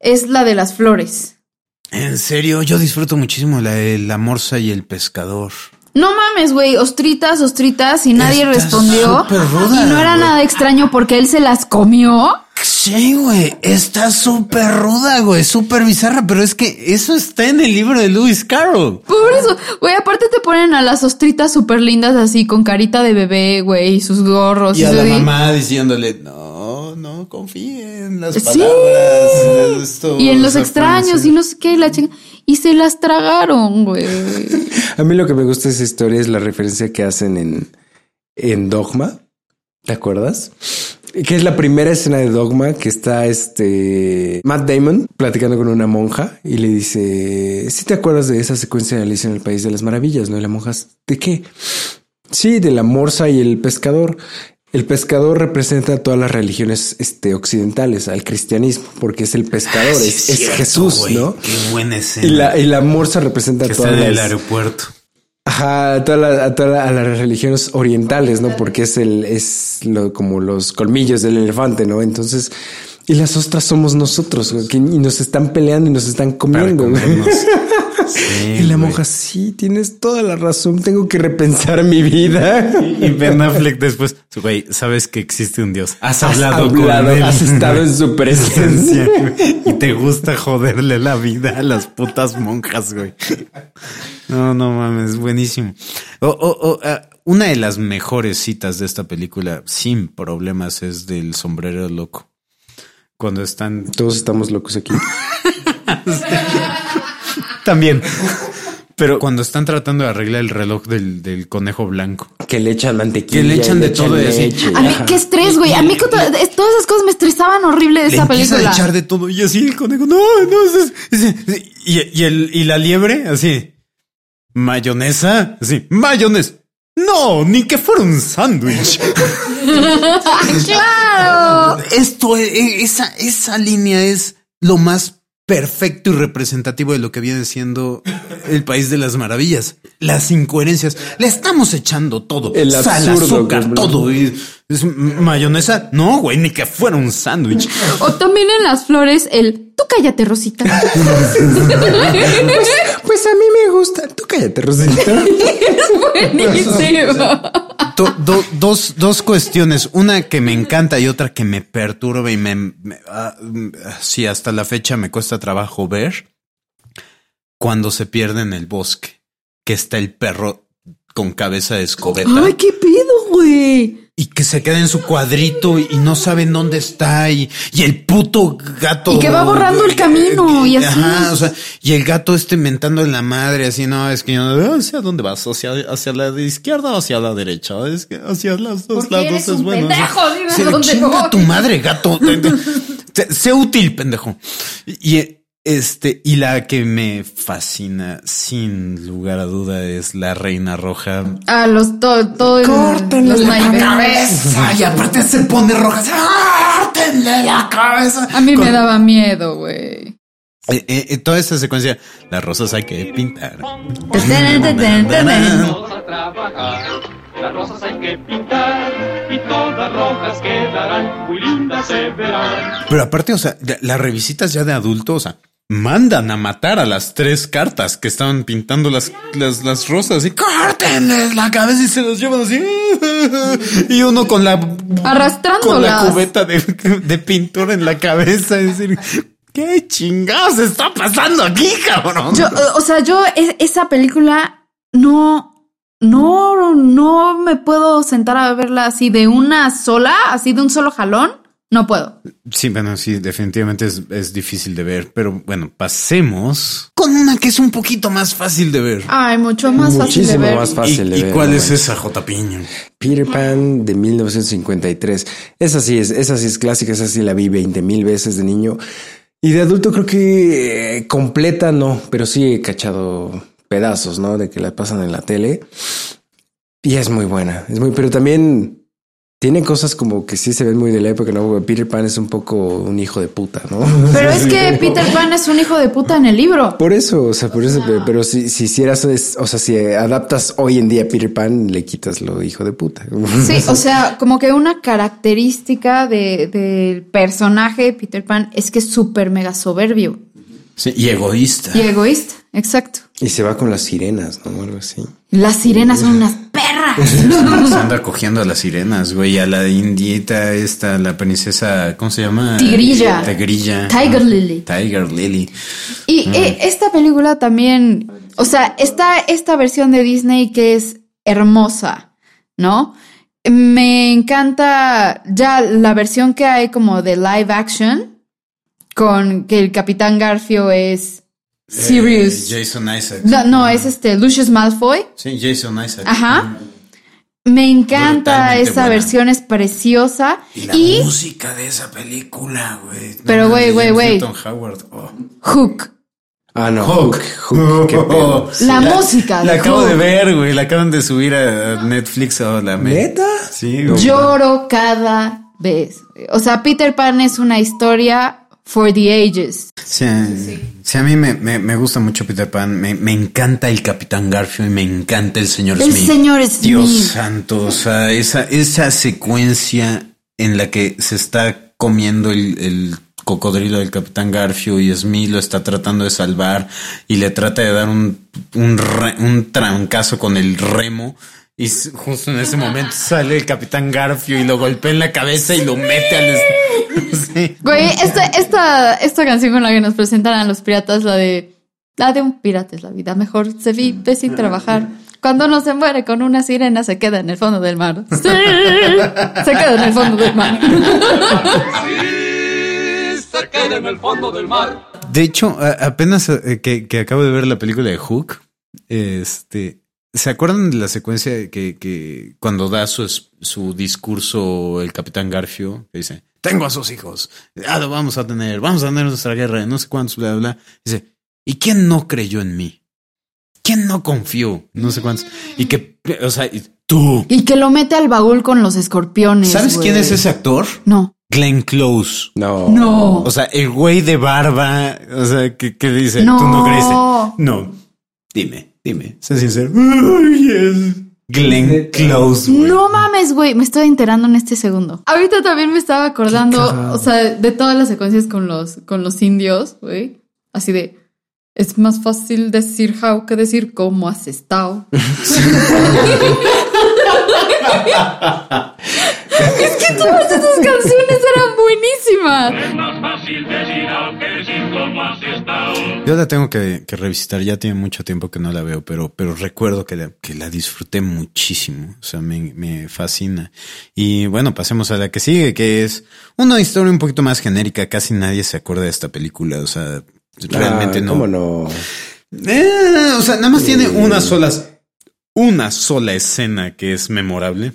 es la de las flores. En serio, yo disfruto muchísimo la de la morsa y el pescador. No mames, güey, ostritas, ostritas, y nadie respondió. ruda, y no era nada extraño porque él se las comió. Sí, güey, está súper ruda, güey, súper bizarra, pero es que eso está en el libro de Lewis Carroll. Por eso, güey, aparte te ponen a las ostritas súper lindas así, con carita de bebé, güey, y sus gorros. Y a la mamá diciéndole, no, no confíe en las Sí. palabras. esto Y en los extraños y no sé qué, la chinga. Y se las tragaron, güey. A mí lo que me gusta de esa historia es la referencia que hacen en, en Dogma. ¿Te acuerdas? Que es la primera escena de Dogma que está este Matt Damon platicando con una monja y le dice: Si te acuerdas de esa secuencia de Alicia en el País de las Maravillas, ¿no? Y la monja, ¿de qué? Sí, de la morsa y el pescador. El pescador representa a todas las religiones este, occidentales, al cristianismo, porque es el pescador, Ah, Sí, es, es cierto, Jesús, ¿no? Qué buena escena. Y la, y la morsa representa que a está todas el las, aeropuerto. Ajá, a, toda la- a, toda la- a las religiones orientales, ¿no? Porque es el, es lo, como los colmillos del elefante, ¿no? Entonces, y las ostras somos nosotros, güey, que- y nos están peleando y nos están comiendo, güey. comernos. Sí, Y la güey. monja, sí, tienes toda la razón, tengo que repensar mi vida. Y Ben Affleck después, güey, sabes que existe un Dios. Has Has hablado, hablado, con él. has estado en su presencia. Y te gusta joderle la vida a las putas monjas, güey. No, no mames, buenísimo. O- o- o, ah, una de las mejores citas de esta película, sin problemas, es del sombrero loco. Cuando están Todos estamos locos aquí. también. Pero cuando están tratando de arreglar el reloj del, del conejo blanco. Que le echan mantequilla. Que le echan de todo y así. leche, A mí, qué estrés, güey. A mí que to- es- todas esas cosas me estresaban horrible de Le esa película. a echar de todo y así el conejo, no, no, es- es- es- y, y el, y la liebre, así, mayonesa, así, mayonesa. No, ni que fuera un sándwich. ¡Claro! Esto, eh, esa, esa línea es lo más perfecto y representativo de lo que viene siendo el país de las maravillas. Las incoherencias. Le estamos echando todo. El Sal, azúcar, todo. Y es mayonesa. No, güey, ni que fuera un sándwich. O también en las flores, el tú cállate, Rosita. Pues a mí me gusta. Tú cállate, Rosita. Buenísimo. Do- do- dos, dos cuestiones, una que me encanta y otra que me perturba y me, me- ah, mm, sí, hasta la fecha me cuesta trabajo ver cuando se pierde en el bosque, que está el perro con cabeza de escobeta Ay, qué pedo, güey. y que se queda en su cuadrito y, no saben dónde está y, y el puto gato Y que va borrando el camino y así. Ajá, o sea, y el gato este mentando en la madre así, no, es que yo no, hacia dónde vas, hacia, hacia la izquierda o hacia la derecha, es que hacia las dos lados eres es un bueno. pendejo, dime Sí, dónde chinga voy. tu madre, gato. Sé- sé útil, pendejo. Y este, y la que me fascina, sin lugar a duda, es la reina roja. A los todo, todo el- los naipes. cabeza. Y aparte se pone roja. ¡Córtenle la cabeza! A mí Con- me daba miedo, güey. Eh, eh, eh, toda esta secuencia, las rosas hay que pintar. Las rosas hay que pintar y todas rojas quedarán, muy lindas se verán. Pero aparte, o sea, la- las revisitas ya de adulto, o sea, mandan a matar a las tres cartas que estaban pintando las, las, las rosas y córtenles la cabeza y se las llevan así. Y uno con la, con la cubeta de, de pintura en la cabeza. Es decir, ¿qué chingados está pasando aquí, cabrón? Yo, eh, o sea, yo e- esa película no, no, no me puedo sentar a verla así de una sola, así de un solo jalón. No puedo. Sí, bueno, sí, definitivamente es, es difícil de ver, pero bueno, pasemos con una que es un poquito más fácil de ver. Ay, mucho más fácil de Muchísimo ver. más fácil ¿Y, de y ver, cuál no es esa, J. Piño? Peter Pan de 1953. Esa sí es, esa sí es clásica, esa sí la vi 20 mil veces de niño. Y de adulto creo que eh, completa no, pero sí he cachado pedazos, ¿no? De que la pasan en la tele. Y es muy buena, es muy, pero también tiene cosas como que sí se ven muy de la época, ¿no? Peter Pan es un poco un hijo de puta, ¿no? Pero es que Peter Pan es un hijo de puta en el libro. Por eso, o sea, por eso, pero, pero si, si hicieras, o sea, si adaptas hoy en día a Peter Pan, le quitas lo hijo de puta. Sí, o sea, como que una característica de- del personaje de Peter Pan es que es súper mega soberbio Sí, y egoísta. y egoísta. Exacto. Y se va con las sirenas, ¿no? Algo así. Las sirenas son unas perras. Se anda cogiendo a las sirenas, güey, a la indieta esta, la princesa, ¿cómo se llama? Tigrilla. Tigrilla. Tiger Lily. Tiger Lily. Y eh, esta película también, o sea, está esta versión de Disney que es hermosa, ¿no? Me encanta ya la versión que hay como de live action, con que el Capitán Garfio es Sirius. Eh, Jason Isaac. no, no, es este Lucius Malfoy. Sí, Jason Isaac. Ajá. Me encanta esa buena. versión, es preciosa. Y la Y música de esa película, güey. Pero, güey, güey, güey. Howard. oh. Hook. Ah, no. Hook. Hook. Qué pedo. La música La de acabo Hook. de ver, güey. La acaban de subir a Netflix. Oh, la me- ¿Neta? Sí, güey. Lloro cada vez. O sea, Peter Pan es una historia for the ages. Sí, sí, a mí me, me, me gusta mucho Peter Pan. Me, me encanta el Capitán Garfio y me encanta el señor El Smith. señor Smith. Dios santo. O sea, esa, esa secuencia en la que se está comiendo el, el cocodrilo del Capitán Garfio y Smith lo está tratando de salvar y le trata de dar un, un, re- un trancazo con el remo. Y justo en ese momento sale el Capitán Garfio y lo golpea en la cabeza y lo mete al... es- sí. Güey, esta, esta, esta canción con la que nos presentan a los piratas, la de la de un pirata es la vida, mejor se vive sin trabajar. Cuando uno se muere con una sirena se queda en el fondo del mar. Sí, se queda en el fondo del mar. Se queda en el fondo del mar. De hecho, apenas eh, que, que acabo de ver la película de Hook, este, ¿se acuerdan de la secuencia que, que cuando da su, su discurso el capitán Garfio, que dice, tengo a sus hijos, ah, lo vamos a tener, vamos a tener nuestra guerra, no sé cuántos, bla, bla, bla. Dice, ¿y quién no creyó en mí? ¿Quién no confió? No sé cuántos. Y que, o sea, y tú. Y que lo mete al baúl con los escorpiones. ¿Sabes quién es ese actor? No. Glenn Close. No. No. O sea, el güey de barba, o sea, que, que dice, No. tú no crees. No, dime, dime, sé sincero. Glenn Close. No mames, güey, me estoy enterando en este segundo. Ahorita también me estaba acordando, o sea, de todas las secuencias con los, con los indios, güey. Así de, es más fácil decir how que decir cómo has estado. es que todas esas canciones eran buenísimas. Es más fácil decir que decir cómo has estado. Yo la tengo que, que revisitar, ya tiene mucho tiempo que no la veo, pero, pero recuerdo que la, que la disfruté muchísimo, o sea, me, me fascina. Y bueno, pasemos a la que sigue, que es una historia un poquito más genérica, casi nadie se acuerda de esta película, o sea, realmente Ah, no. ¿Cómo no? Eh, o sea, nada más tiene una sola, una sola escena que es memorable.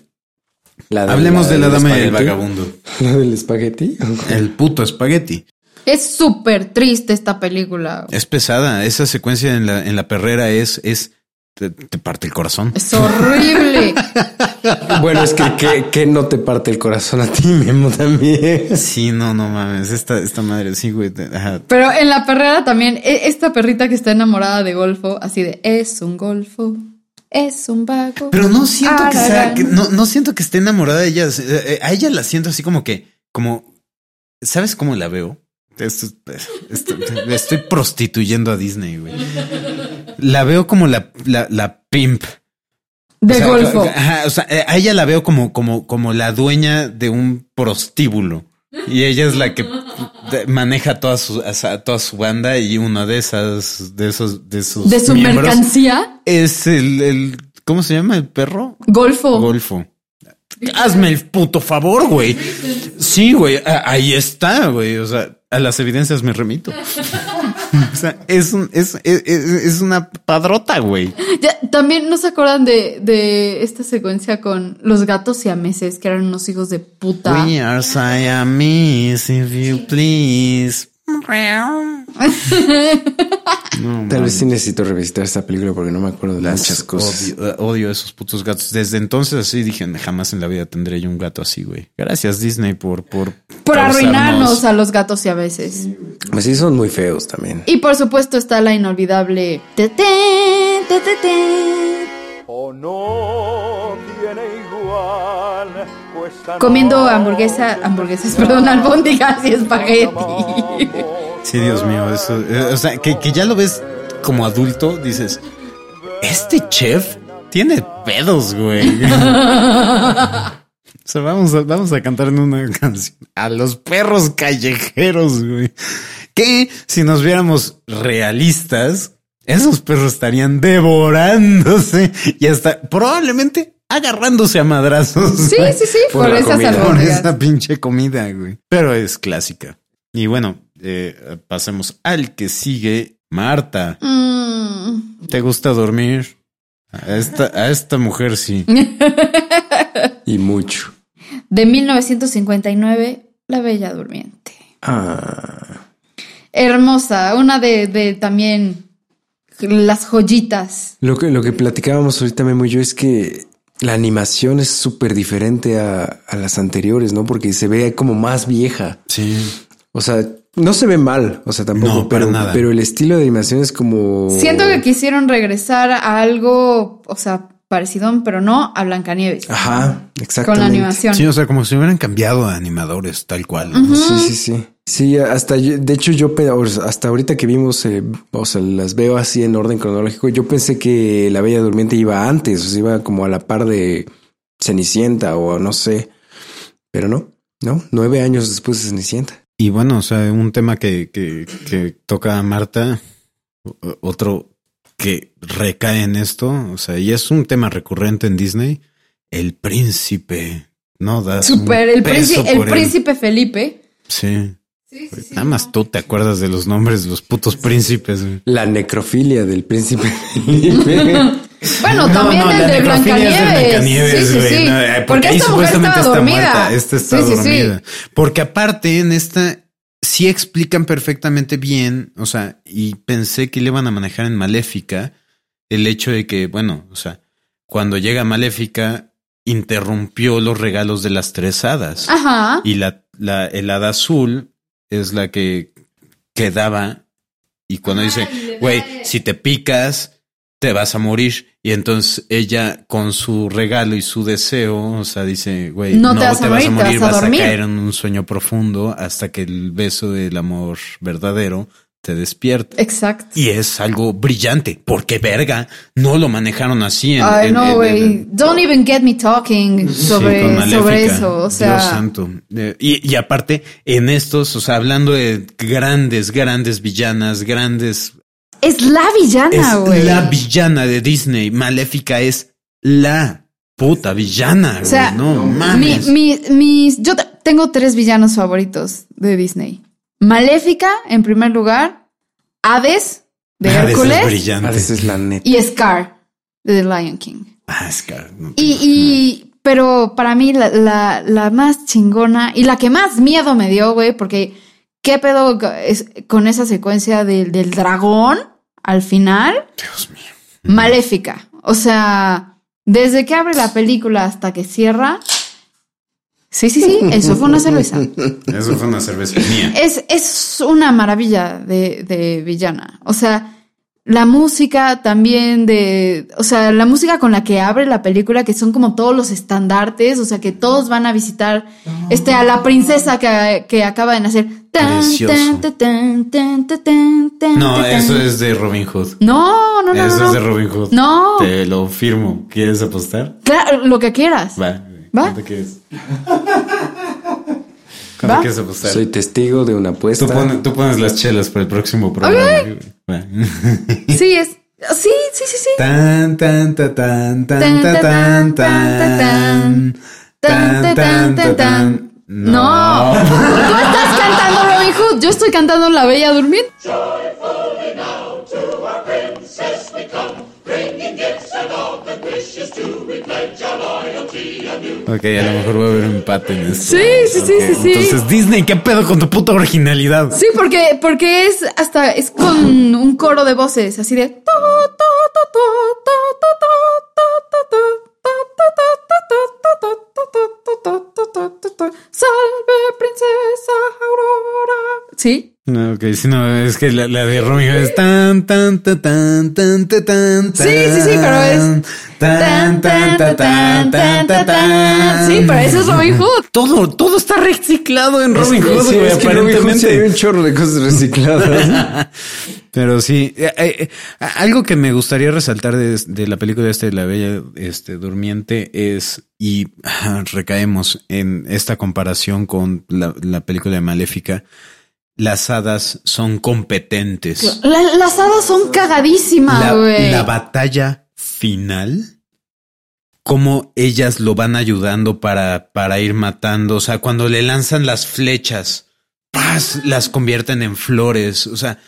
La Hablemos de la del dama y el vagabundo. ¿La del espagueti? El puto espagueti. Es súper triste esta película. Es pesada. Esa secuencia en la, en la perrera es, es, te, te parte el corazón. Es horrible. Bueno, es que, que, que no te parte el corazón a ti, Memo, también. Sí, no, no mames. Esta, esta madre, sí, güey. ajá. Pero en la perrera también, e- esta perrita que está enamorada de Golfo, así de, es un Golfo, es un vago. Pero no siento que sea, Aragán". que- no, no siento que esté enamorada de ella. Eh, A ella la siento así como que, como, ¿sabes cómo la veo? Esto, esto- estoy prostituyendo a Disney, güey. La veo como la, la, la pimp. de O sea, Golfo. ajá, o sea, eh, a ella la veo como, como, como la dueña de un prostíbulo. Y ella es la que maneja toda su, toda su banda y una de esas, de esos, de sus De su mercancía, es el, el, ¿cómo se llama el perro? Golfo. Golfo. Hazme el puto favor, güey. Sí, güey, ahí está, güey. O sea, a las evidencias me remito. o sea, es, un, es, es, es una padrota, güey. Ya, También no se acuerdan de, de esta secuencia con los gatos siameses, que eran unos hijos de puta. We are Siamese, if you please. No, Tal vez sí necesito revisitar esta película porque no me acuerdo de Las muchas cosas. Odio, odio esos putos gatos. Desde entonces así dije, jamás en la vida tendré yo un gato así, güey. Gracias Disney por por Por arruinarnos a los gatos siameses. Pues sí, son muy feos también. Y por supuesto está la inolvidable. Tetén, tetetén. o no Comiendo hamburguesa, hamburguesas, perdón, albóndigas y espagueti. Sí, Dios mío, eso, eh, o sea, que, que ya lo ves como adulto dices, este chef tiene pedos, güey. O sea, vamos a, vamos a cantar en una canción a los perros callejeros, güey. Que si nos viéramos realistas, esos perros estarían devorándose y hasta probablemente agarrándose a madrazos. Sí, sí, sí, Por esas comida. Por esa pinche comida, güey. Pero es clásica. Y bueno, eh, pasemos al que sigue. Marta, Mm. ¿te gusta dormir? A esta, a esta mujer sí. Y mucho. De 1959, La Bella Durmiente. Ah. Hermosa, una de, de también las joyitas. Lo que, lo que platicábamos ahorita, Memo y yo, es que la animación es súper diferente a, a las anteriores, ¿no? Porque se ve como más vieja. Sí. O sea, no se ve mal, o sea, tampoco, No, para pero, nada. pero el estilo de animación es como. Siento que quisieron regresar a algo, o sea, parecido, pero no a Blancanieves. Ajá, exactamente. Con la animación. Sí, o sea, como si hubieran cambiado a animadores, tal cual. ¿no? Sí, sí, sí. Sí, hasta yo- de hecho yo hasta ahorita que vimos, eh, o sea, las veo así en orden cronológico, yo pensé que La Bella Durmiente iba antes, o sea, iba como a la par de Cenicienta o no sé, pero no, no, nueve años después de Cenicienta. Y bueno, o sea, un tema que, que, que toca a Marta, otro que recae en esto, o sea, y es un tema recurrente en Disney, el príncipe, ¿no? Das un Super, el, príncipe, el él. príncipe Felipe. Sí. Nada más tú te acuerdas de los nombres de los putos príncipes. güey. La necrofilia del príncipe Felipe. Bueno, No, también no, el la de necrofilia es de Blancanieves. Blancanieves, sí, sí, güey, sí. no, eh, porque ahí esta mujer estaba está dormida. muerta, esta está Sí, sí, sí. dormida. Porque aparte en esta sí explican perfectamente bien, o sea, y pensé que le iban a manejar en Maléfica el hecho de que, bueno, o sea, cuando llega Maléfica interrumpió los regalos de las tres hadas. Ajá. Y la, la, el hada azul es la que quedaba. Y cuando dice, güey, si te picas, te vas a morir. Y entonces ella, con su regalo y su deseo, o sea, dice, güey, No no, te vas a morir, te vas a vas a caer en un sueño profundo hasta que el beso del amor verdadero te despierta. Exacto. Y es algo brillante, porque verga, no lo manejaron así en, Ay, en- no, güey. Don't even get me talking sobre, sobre eso. O sea, Dios santo. Eh, Y, y aparte, en estos, o sea, hablando de grandes, grandes villanas, grandes. es la villana, Es güey. la villana de Disney. Maléfica es la puta villana. O sea, no mames. mi- mis, yo te- tengo tres villanos favoritos de Disney. Maléfica, en primer lugar. Hades, de esa es Hércules. brillante. Es la neta. y Scar, de The Lion King. Ah, no- Y, y pero para mí la, la, la más chingona y la que más miedo me dio, güey, porque qué pedo es- con esa secuencia del, del dragón al final. Dios mío. Maléfica. O sea, desde que abre la película hasta que cierra. Sí, sí, sí, eso fue una cerveza. Eso fue una cerveza mía. Es, es una maravilla de, de villana. O sea, la música también de. O sea, la música con la que abre la película, que son como todos los estandartes. O sea, que todos van a visitar este, a la princesa que, que acaba de nacer. Precioso. No, eso es de Robin Hood. No, no, no. eso no, es de. Robin Hood. No. Te lo firmo. ¿Quieres apostar? Claro, lo que quieras. Va. ¿Va? ¿Cuánto quieres? ¿Cuánto ¿Va? quieres apostar? Soy testigo de una apuesta. Tú, pones, tú pones las chelas para el próximo programa. Sí, es. Sí, sí, sí, sí. Tan, tan, ta, tan, tan, Tan, ta, ta, tan, tan, tan. Tan, ta, tan, ta, tan. No. Tú estás cantando Robin Hood. Yo estoy cantando La Bella Durmiente. Ok, a lo mejor va a haber un empate en esto. Sí, sí, sí, sí, sí. Entonces, Disney, ¿qué pedo con tu puta originalidad? Sí, porque, porque es hasta, es con un coro de voces, así de... Salve, princesa Aurora. Sí, no, ok, sí, no, es que la, la de Robin Hood es tan, tan, tan, tan, tan, tan, tan, Sí, sí, sí, pero es tan, tan, tan, tan, tan, tan, tan. Sí, pero eso es Robin Hood. Todo, todo está reciclado en Robin Hood, Sí, es que en Robin Hood sí hay aparentemente. un chorro de cosas recicladas. Pero sí, eh, eh, eh, algo que me gustaría resaltar de, de la película este de la Bella este, Durmiente es, y recaemos en esta comparación con la, la película de Maléfica, las hadas son competentes. La- las hadas son cagadísimas, La, la batalla final, cómo ellas lo van ayudando para, para ir matando, o sea, cuando le lanzan las flechas, ¡paz! las convierten en flores, o sea...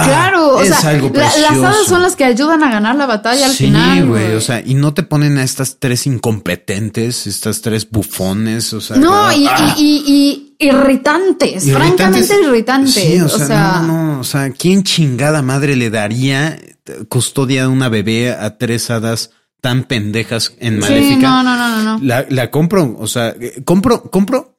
ah, Claro, o es sea, algo la- las hadas son las que ayudan a ganar la batalla al sí, final. güey, o sea, y no te ponen a estas tres incompetentes, estas tres bufones, o sea, no, y, ah, y, y- y irritantes, francamente irritantes. Sí, o sea, no, no, no, o sea, ¿quién chingada madre le daría custodia de una bebé a tres hadas tan pendejas en sí, Maléfica? no, no, no, no, no. La, la compro, o sea, eh, compro, compro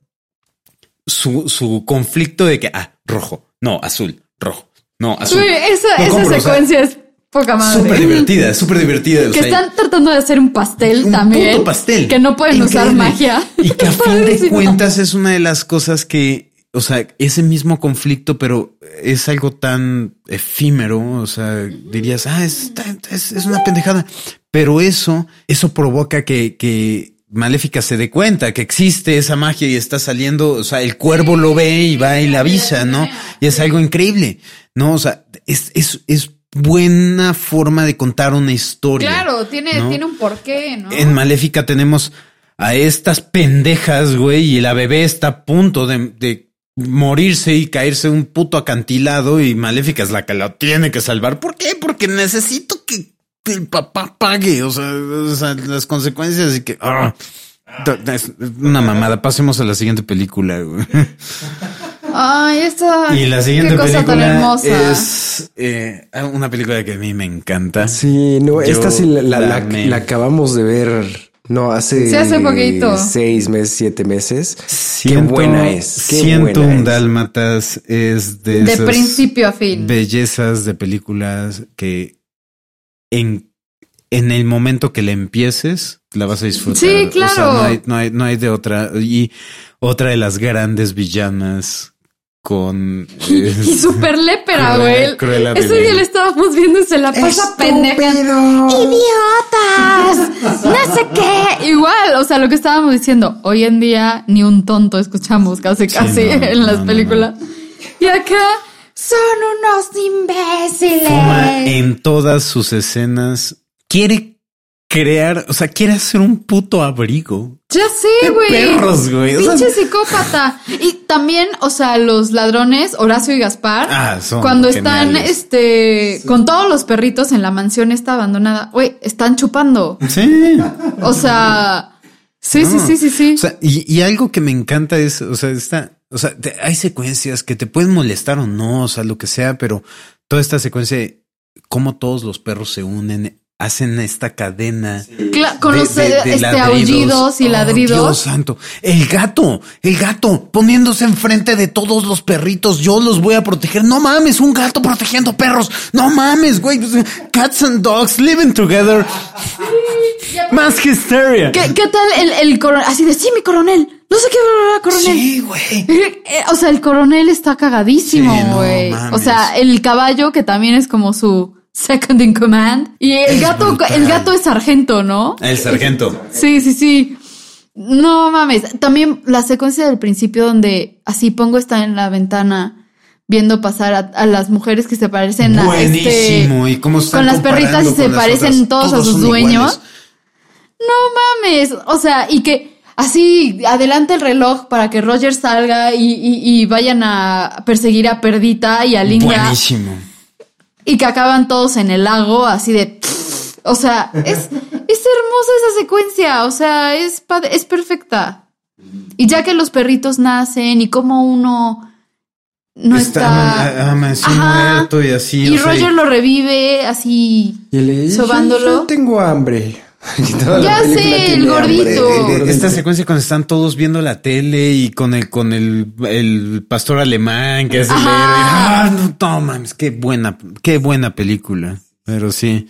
su, su conflicto de que, ah, rojo, no, azul, rojo, no, azul. Güey, esa, Lo esa compro, o sea, secuencia es poca madre. Súper divertida, súper divertida. o Que sea, están tratando de hacer un pastel un también. puto pastel. Que no pueden usar magia. Y que a fin de cuentas es una de las cosas que, o sea, ese mismo conflicto, pero es algo tan efímero. O sea, dirías, ah, es, es, es una pendejada. Pero eso, eso provoca que, que Maléfica se dé cuenta que existe esa magia y está saliendo. O sea, el cuervo lo ve y va y le avisa, ¿no? Y es algo increíble. No, o sea, es, es, es buena forma de contar una historia. Claro, tiene, ¿no? tiene un porqué, ¿no? En Maléfica tenemos a estas pendejas, güey, y la bebé está a punto de, de morirse y caerse un puto acantilado y Maléfica es la que la tiene que salvar. ¿Por qué? Porque necesito que el papá pague, o sea, o sea, las consecuencias y que... ah, es una mamada. Pasemos a la siguiente película. güey. Ay, esta. Y la siguiente tan película hermosa. es eh, una película que a mí me encanta. Sí, no, Yo esta sí la, la- la la- amé. la acabamos de ver. No, hace, Sí, hace poquito. seis meses, siete meses. Siento, qué buena es. Qué siento buena un es. dálmatas es de, De esas principio a fin. bellezas de películas que en, en el momento que la empieces la vas a disfrutar. Sí, O sea, claro. no hay, no hay, no hay de otra. Y otra de las grandes villanas con eh, Y súper lépera, güey. Ese día le estábamos viendo y se la pasa pendeja. ¡Idiotas! No sé qué. Igual, o sea, lo que estábamos diciendo, hoy en día ni un tonto escuchamos casi casi no, en las no, no, películas. Y acá son unos imbéciles. Fuma en todas sus escenas. Quiere crear, o sea, quiere hacer un puto abrigo. Ya sé, güey. perros, güey. O sea- Pinche psicópata. Y también, o sea, los ladrones, Horacio y Gaspar, Ah, son cuando están, geniales. este, con todos los perritos en la mansión esta abandonada, güey, están chupando. Sí. O sea, sí, sí, sí, sí, sí. O sea, y, y algo que me encanta es, o sea, está, o sea, te- hay secuencias que te pueden molestar o no, o sea, lo que sea, pero toda esta secuencia de cómo todos los perros se unen, hacen esta cadena. Cla- con de- los de- de este, ladridos. aullidos y Oh, ladridos. Dios santo. El gato, el gato poniéndose enfrente de todos los perritos. Yo los voy a proteger. No mames, un gato protegiendo perros. No mames, güey. Cats and dogs living together. Más hysteria. ¿Qué, qué tal el, el coronel? Así de, sí, mi coronel. No sé qué coronel. Sí, güey. Eh, eh, O sea, el coronel está cagadísimo, Sí, no güey. o sea, el caballo que también es como su second in command. Y el gato, el gato es sargento, ¿no? El sargento. Sí, sí, sí. No mames. También la secuencia del principio donde así pongo está en la ventana viendo pasar a, a las mujeres que se parecen a este Buenísimo. y cómo están con las perritas y se parecen otras. todos a sus dueños. iguales. No mames. O sea, y que así adelante el reloj para que Roger salga y, y- y vayan a perseguir a Perdita y a Linda Buenísimo. Y que acaban todos en el lago así de... O sea, es, es hermosa esa secuencia. O sea, es, es perfecta. Y ya que los perritos nacen y como uno no está... Ajá. muerto y así. y o sea, Roger lo revive así Y le dice, sobándolo. "Yo tengo hambre. Ya sé, el gordito. hambre. Esta secuencia cuando están todos viendo la tele y con el con el, el pastor alemán que es el héroe. Ah, no, no mames, qué buena, qué buena película. Pero sí.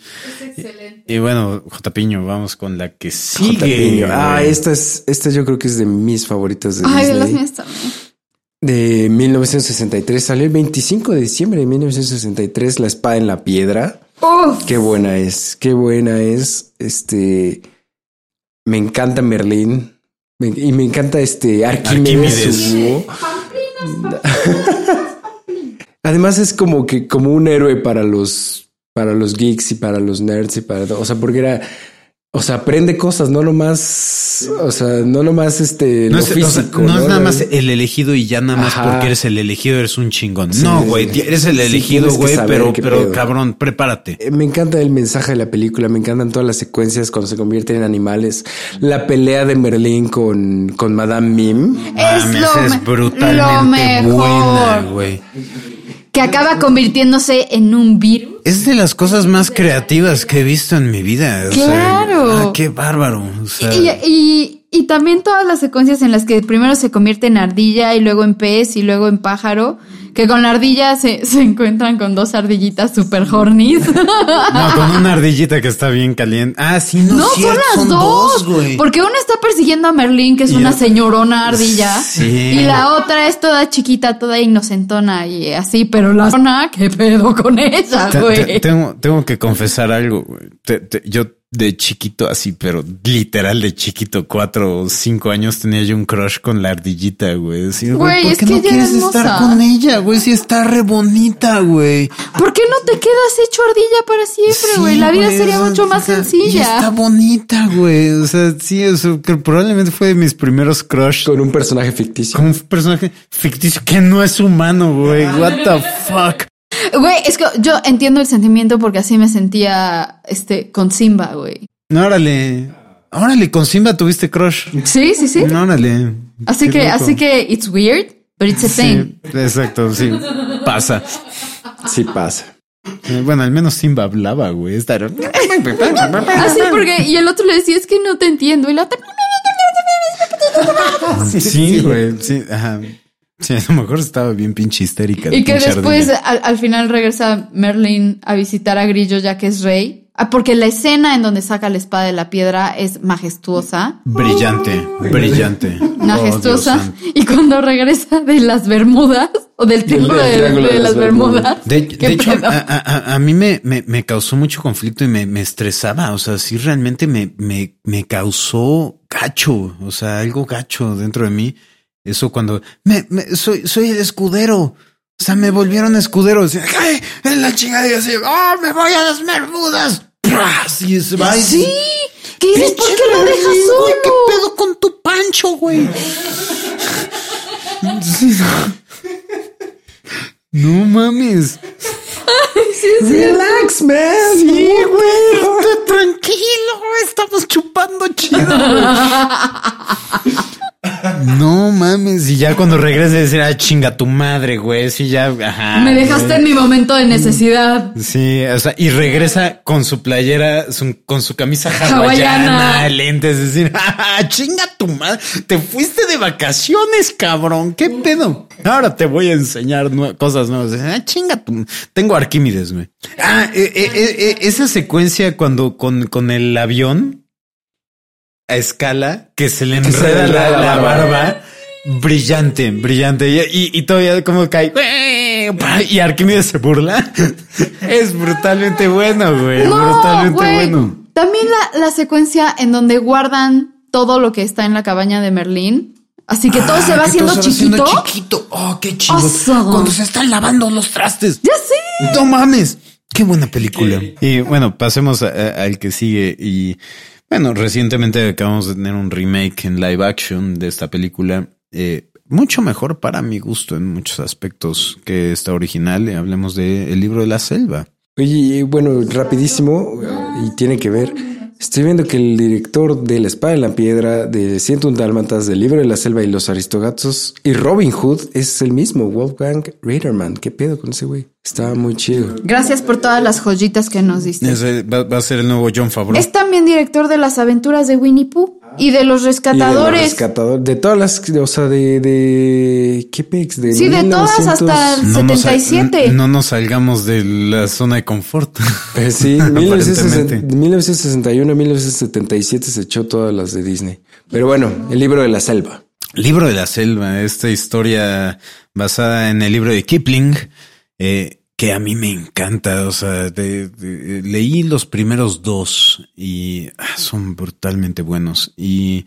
Y, y bueno, J. Piño, vamos con la que sigue. Ah, esta es, esta yo creo que es de mis favoritas de Ay, de las mías también. De 1963. Salió el 25 de diciembre de 1963, La espada en la piedra. Uf. Qué buena es, qué buena es. Este, me encanta Merlín Me- y me encanta este Arquímedes. Además es como que como un héroe para los para los geeks y para los nerds y para o sea porque era o sea aprende cosas no lo más o sea no lo más este No, lo es, o sea, físico no es nada más el elegido y ya nada más Ajá. porque eres el elegido, eres un chingón. Sí, no, güey, sí. eres el elegido, güey, pero, pero pedo. cabrón, prepárate. Eh, Me encanta el mensaje de la película, me encantan todas las secuencias cuando se convierten en animales. La pelea de Merlín con, con Madame Mim. Es Mames, lo, es me- brutalmente lo buena, mejor. güey. Que acaba convirtiéndose en un virus. Es de las cosas más creativas que he visto en mi vida. o sea, Claro. ah, qué bárbaro. O sea, Y, y, y también todas las secuencias en las que primero se convierte en ardilla y luego en pez y luego en pájaro, que con la ardilla se, se encuentran con dos ardillitas super hornies. no, con una ardillita que está bien caliente. Ah, sí, no, No, cierto, son las dos. güey. porque una está persiguiendo a Merlín, que es Y una señorona ardilla. Sí. Y la otra es toda chiquita, toda inocentona y así, pero la zona, ¿qué pedo con ella, Te- te- güey? tengo, tengo que confesar algo, güey. Te- te- yo de chiquito así, pero literal de chiquito, cuatro o cinco años tenía yo un crush con la ardillita, güey. Decir, Güey, ¿por es qué que no quieres estar con ella, güey? Si está re bonita, güey. ¿Por qué no te quedas hecho ardilla para siempre, güey? La vida güey, sería mucho más sea, Y está sencilla. bonita, güey. O sea, sí, eso que probablemente fue de mis primeros crush Con un personaje ficticio. con un personaje ficticio que no es humano, güey. What the fuck. Güey, es que yo entiendo el sentimiento porque así me sentía este con Simba, güey. No, órale. Órale, con Simba tuviste crush. Sí, sí, sí. No, órale. Así Qué que, loco. así que it's weird, but it's a thing. Sí, exacto, sí. Pasa. Sí pasa. Eh, Bueno, al menos Simba hablaba, güey. Esta era- Así porque, y el otro le decía, es que no te entiendo. Y la otra, Sí, güey. Sí, ajá. Sí, a lo mejor estaba bien pinche histérica. y que después al, al final regresa Merlin a visitar a Grillo ya que es rey. Ah, porque la escena en donde saca la espada de la piedra es majestuosa. Brillante, brillante. Oh, Majestuosa. Y cuando regresa de las Bermudas, o del triángulo de, triángulo de de las las Bermudas. De, ¿qué de hecho, a, a- a mí me, me, me causó mucho conflicto y me, me estresaba. O sea, sí realmente me, me, me causó gacho. O sea, algo gacho dentro de mí. Eso cuando me, me- soy, soy el escudero. O sea, me volvieron escudero. Decía, ¡ay! En la chingada y así, ¡oh! Me voy a las Bermudas. ¡Pras! Y se va. Sí, ¿qué dices? ¿Por qué lo dejas güey, ¿Qué solo? pedo con tu pancho, güey? Sí, no. No mames. Relax, man. Sí, güey, estoy tranquilo, estamos chupando chido. No mames, y ya cuando regrese decir, ah, chinga tu madre, güey, sí, ya, ajá. Me dejaste güey. en mi momento de necesidad. Sí, o sea, y regresa con su playera, su- con su camisa hawaiana, Hawaiana. lentes, es decir, ah, chinga tu madre, te fuiste de vacaciones, cabrón, qué pedo. Ahora te voy a enseñar nue- cosas nuevas. Ah, chinga tu, tengo Arquímedes, güey. Ah, eh, eh, eh, esa secuencia cuando con, con el avión a escala que se le enreda la, enreda la la barba. Brillante, brillante. Y, y- y todavía como cae. Y Arquímedes se burla. Es brutalmente bueno, güey. brutalmente güey. bueno. También la, la secuencia en donde guardan todo lo que está en la cabaña de Merlín. Así que todo se va Ah, que haciendo todo se va chiquito. haciendo chiquito. Oh, qué chido. Awesome. Cuando se están lavando los trastes. Ya sé. No mames. Qué buena película. Y bueno, pasemos al que sigue. Y bueno, recientemente acabamos de tener un remake en live action de esta película. eh, mucho mejor para mi gusto en muchos aspectos que esta original. Hablemos de El libro de la selva. Oye, bueno, rapidísimo, y tiene que ver. Estoy viendo que el director de La Espada en la Piedra, de 101 Dálmatas, del Libro de la Selva y los Aristogatos y Robin Hood es el mismo, Wolfgang Reiterman. ¿Qué pedo con ese güey? Estaba muy chido. Gracias por todas las joyitas que nos diste. Ese va, va a ser el nuevo John Favreau. Es también director de las aventuras de Winnie Pooh y de los Y de, rescatadores. los rescatador- de todas las, o sea, de, de, ¿qué pex? De Sí, de todas 1900. hasta el No nos, 77. no nos salgamos de la zona de confort. Eh, sí, Aparentemente. 1960 1961 a 1977 se echó todas las de Disney. Pero bueno, el libro de la selva. Libro de la selva, esta historia basada en el libro de Kipling, eh, que a mí me encanta. O sea, de- de- leí los primeros dos y ah, son brutalmente buenos. Y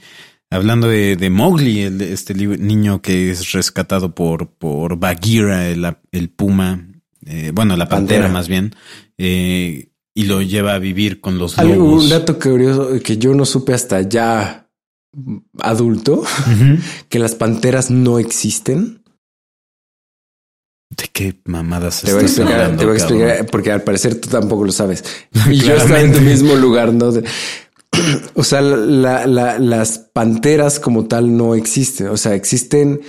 hablando de, de Mowgli, el- este niño que es rescatado por, por Bagheera, el, el puma, eh, bueno, la pantera, Pantera. más bien, eh, y lo lleva a vivir con los lobos. un dato curioso que yo no supe hasta ya adulto, que las panteras no existen. ¿De qué mamadas Te voy a estás explicar, hablando, te voy a cabrón? explicar, porque al parecer tú tampoco lo sabes. Y yo estaba en tu mismo lugar, ¿no? De- o sea, la- la- las panteras como tal no existen. O sea, existen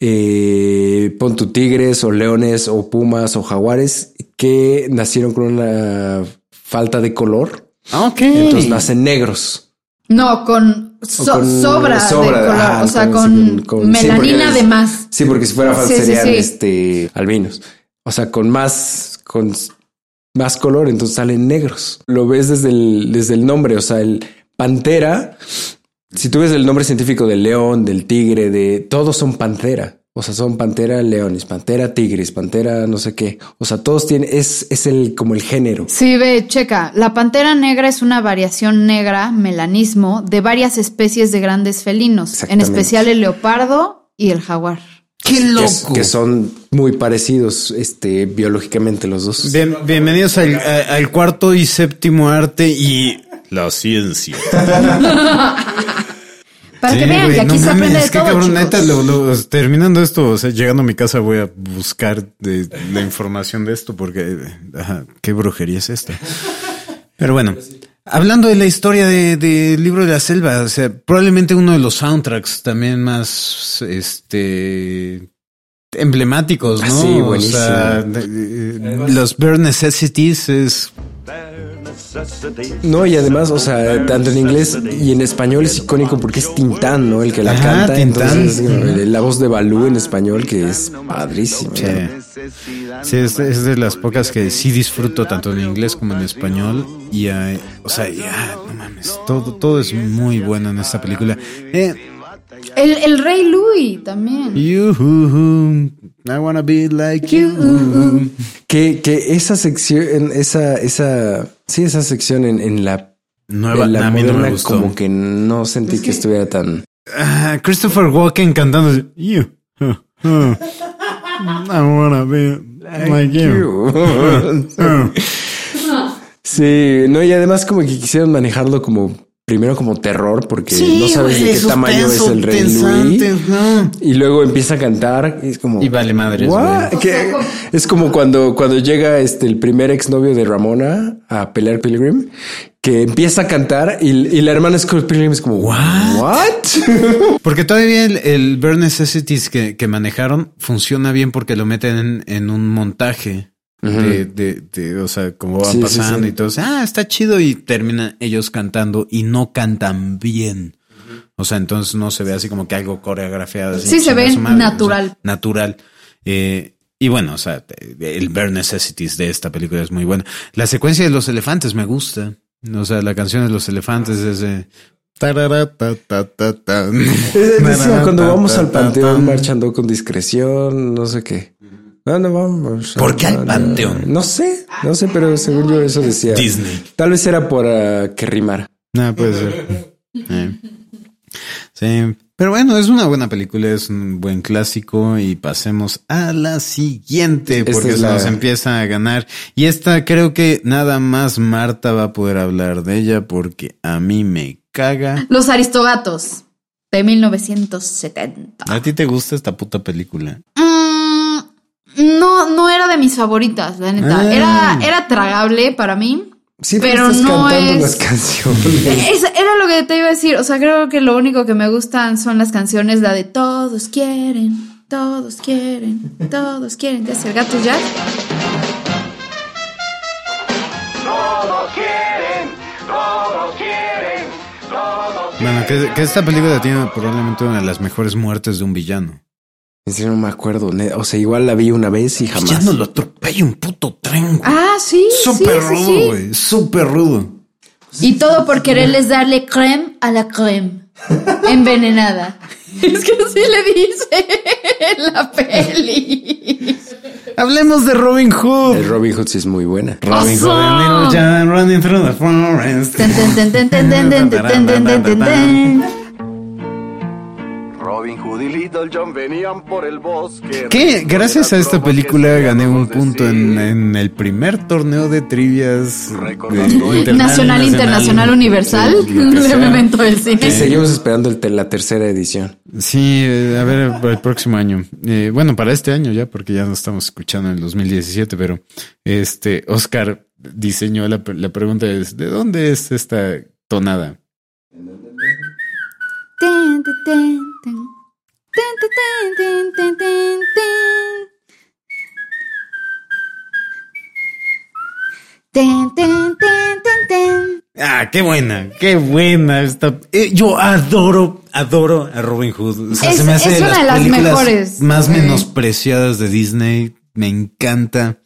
eh, pon tu tigres o leones o pumas o jaguares que nacieron con una falta de color. Ah, Ok. Entonces nacen negros. No, con, so- con sobra, sobra, de color. ajá, o sea, con, sí, sí, melanina porque- de más. Sí, porque si fuera falso Sí, sí, serían sí. este albinos. O sea, con más, con más color, entonces salen negros. Lo ves desde el, desde el nombre. O sea, el pantera. Si tú ves el nombre científico del león, del tigre, de todos son pantera. O sea, son pantera leones, pantera tigres, pantera no sé qué. O sea, todos tienen, es, es el como el género. Sí, ve, checa. La pantera negra es una variación negra, melanismo, de varias especies de grandes felinos, en especial el leopardo y el jaguar. ¡Qué Que, loco! que son muy parecidos este, biológicamente los dos. Bien- bienvenidos al, a- al cuarto y séptimo arte y la ciencia. Para Sí, que vean güey, que aquí no se aprende mames, de qué todo, cabrón, chicos. neta, lo- lo- terminando esto, o sea, llegando a mi casa voy a buscar de, la información de esto porque, ajá, qué brujería es esta. Pero bueno, hablando de la historia de- del libro de la selva, o sea, probablemente uno de los soundtracks también más, este, emblemáticos, ¿no? Ah, sí, O sea, de- de- los Bare Necessities es No, y además, o sea, tanto en inglés y en español es icónico porque es Tintán, ¿no? El que la Ajá, canta. Tintán. Entonces, la voz de Balú en español que es padrísimo. Sí, Sí, es, es de las pocas que sí disfruto tanto en inglés como en español. Y, eh, o sea, ya, no mames, todo, todo es muy bueno en esta película. Eh, El, el rey Louis también. you, I wanna be like you. Que, que esa sección, esa, esa, sí, esa sección en, en la, Nueva, en la a mí no me moderna, gustó. como que no sentí que estuviera tan. Ah, Christopher Walken cantando You. uh, uh, I wanna be like you. Sí, no, y además como que quisieron manejarlo como primero como terror porque Sí, no sabes güey, de qué tamaño es el rey tensante, Louis. ¿no? Y luego empieza a cantar y es como. Y vale. Que es como cuando, cuando llega este el primer exnovio de Ramona a pelear Pilgrim, que empieza a cantar y, y la hermana Scott Pilgrim es como What? What? Porque todavía el, el Bare Necessities que, que manejaron funciona bien porque lo meten en, en un montaje de, de, de, o sea, como van Sí, pasando sí. y todo. Ah, está chido y terminan ellos cantando y no cantan bien. O sea, entonces no se ve así como que algo coreografiado. así, Sí, se ve o sea, natural. natural. Eh, y bueno, o sea, el Bare Necessities de esta película es muy buena. La secuencia de los elefantes me gusta. O sea, la canción de los elefantes es. Eh, Decía cuando vamos al panteón marchando con discreción, no sé qué. No, no vamos. ¿Por qué al panteón? No sé, no sé, pero según yo eso decía. Disney. Tal vez era para que rimara. No, puede ser. Eh. Sí, pero bueno, es una buena película, es un buen clásico y pasemos a la siguiente porque es la- nos empieza a ganar. Y esta creo que nada más Marta va a poder hablar de ella porque a mí me caga. Los Aristogatos, de 1970. ¿A ti te gusta esta puta película? No, no era de mis favoritas, la neta. Ah. Era, era tragable para mí, Siempre Pero estás no cantando es- las canciones. Es- era lo que te iba a decir. O sea, creo que lo único que me gustan son las canciones, la de todos quieren, todos quieren, todos quieren. ¿Te hace el gato ya? Todos quieren, todos quieren, todos Bueno, que, que esta película tiene probablemente una de las mejores muertes de un villano. En serio no me acuerdo. O sea, igual la vi una vez y jamás. Ya no lo atropella un puto tren, güey. Ah, sí. Súper sí, sí, rudo, sí. güey. Súper rudo. Y todo por quererles darle creme a la creme. Envenenada. Es que así le dice en la peli. Hablemos de Robin Hood. El Robin Hood sí es muy buena. Robin Hood, Awesome. Little John running through the forest. Little John venían por el bosque. Que gracias a esta película gané un punto en, el primer torneo de trivias internal, Nacional, internacional, universal. memento del Y cine. seguimos esperando el la tercera edición. Sí, eh, a ver, para el próximo año. Eh, bueno, para este año ya, porque ya no estamos escuchando en el 2017, pero este Oscar diseñó la, la pregunta es, ¿de dónde es esta tonada? Ten, ten, ten, ten. Ten, ten, ten, ten, ten, ten. Ten. Ah, qué buena, qué buena esta. eh, yo adoro, adoro a Robin Hood. O sea, Es- se me hace es una de las mejores. más Eh. menospreciadas de Disney. Me encanta.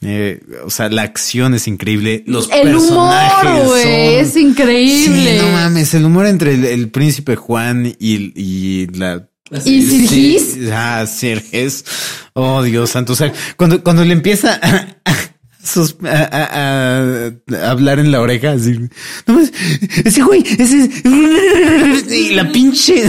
Eh, o sea, la acción es increíble. Los El personajes humor, güey, son- es increíble. Sí, no mames, el humor entre el, el príncipe Juan y, y la ¿Y Sirgis? Sí, ah, Sirgis. Oh, Dios santo. O sea, cuando, cuando le empieza a, a sus- a- a- a hablar en la oreja, así. No mames, ese güey, ese. Y la pinche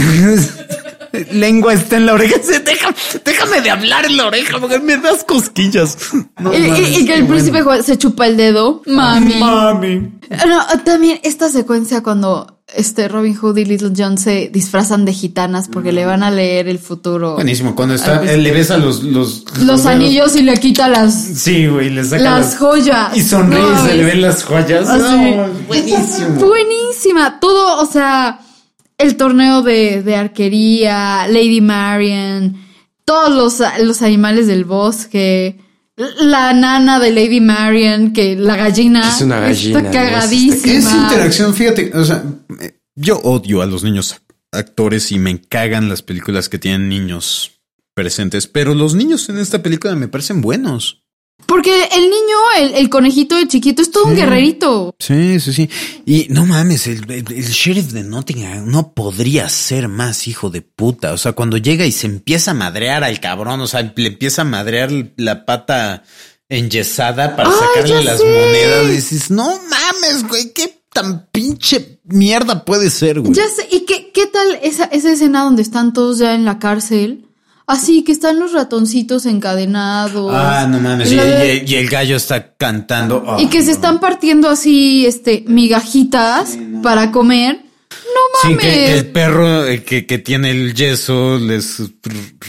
lengua está en la oreja. Así, "Deja- déjame de hablar en la oreja porque me das cosquillas. No Y, y- mames, y que el príncipe se chupa el dedo. Mami. Mami. No, también esta secuencia cuando este Robin Hood y Little John se disfrazan de gitanas porque le van a leer el futuro. Buenísimo. Cuando está, él le besa los, los, Los anillos y le quita las, Sí, güey, le saca las joyas. Y sonríe No, se le ven las joyas. No, buenísimo. Buenísima. Todo, o sea, el torneo de, de arquería, Lady Marian, todos los, los animales del bosque, la nana de Lady Marian, que la gallina Es una gallina, está cagadísima. Es interacción, fíjate, o sea, yo odio a los niños actores y me cagan las películas que tienen niños presentes, pero los niños en esta película me parecen buenos. Porque el niño, el, el conejito, el chiquito, es todo un guerrerito. Sí, sí, sí. Y no mames, el, el- el sheriff de Nottingham no podría ser más hijo de puta. O sea, cuando llega y se empieza a madrear al cabrón, o sea, le empieza a madrear la pata enyesada para Ay, sacarle las sé. monedas, dices, no mames, güey, qué tan pinche mierda puede ser, güey. Ya sé, ¿y qué, qué tal esa, esa escena donde están todos ya en la cárcel? Así que están los ratoncitos encadenados. Ah, no mames. Y Y, la de- y- y el gallo está cantando. Y Ah, que se están partiendo así, este, migajitas para comer. No Sí, mames. que, que el perro eh, que, que tiene el yeso les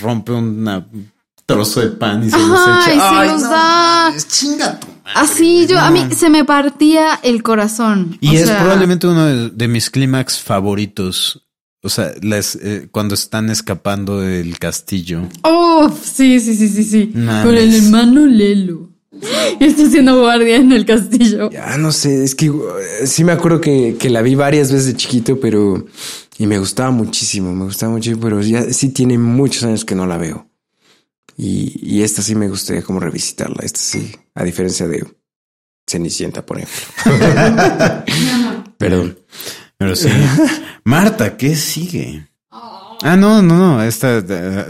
rompe una- un trozo de pan y se Ajá, los echa. y se Ay, los no da. mames, chinga tu madre, Así güey, yo, a mí se me partía el corazón. Y O es sea, probablemente uno de, de mis clímax favoritos. O sea, las, eh, cuando están escapando del castillo. Oh, sí, sí, sí, sí, sí. Mames. Con el hermano Lelo. Y está haciendo guardia en el castillo. Ya no sé, es que eh, sí me acuerdo que, que la vi varias veces de chiquito, pero y me gustaba muchísimo, me gustaba mucho, pero ya sí tiene muchos años que no la veo. Y, y esta sí me gustaría como revisitarla, esta sí, a diferencia de Cenicienta, por ejemplo. Perdón. Pero sí. Marta, ¿qué sigue? Ah, no, no, no. Esta,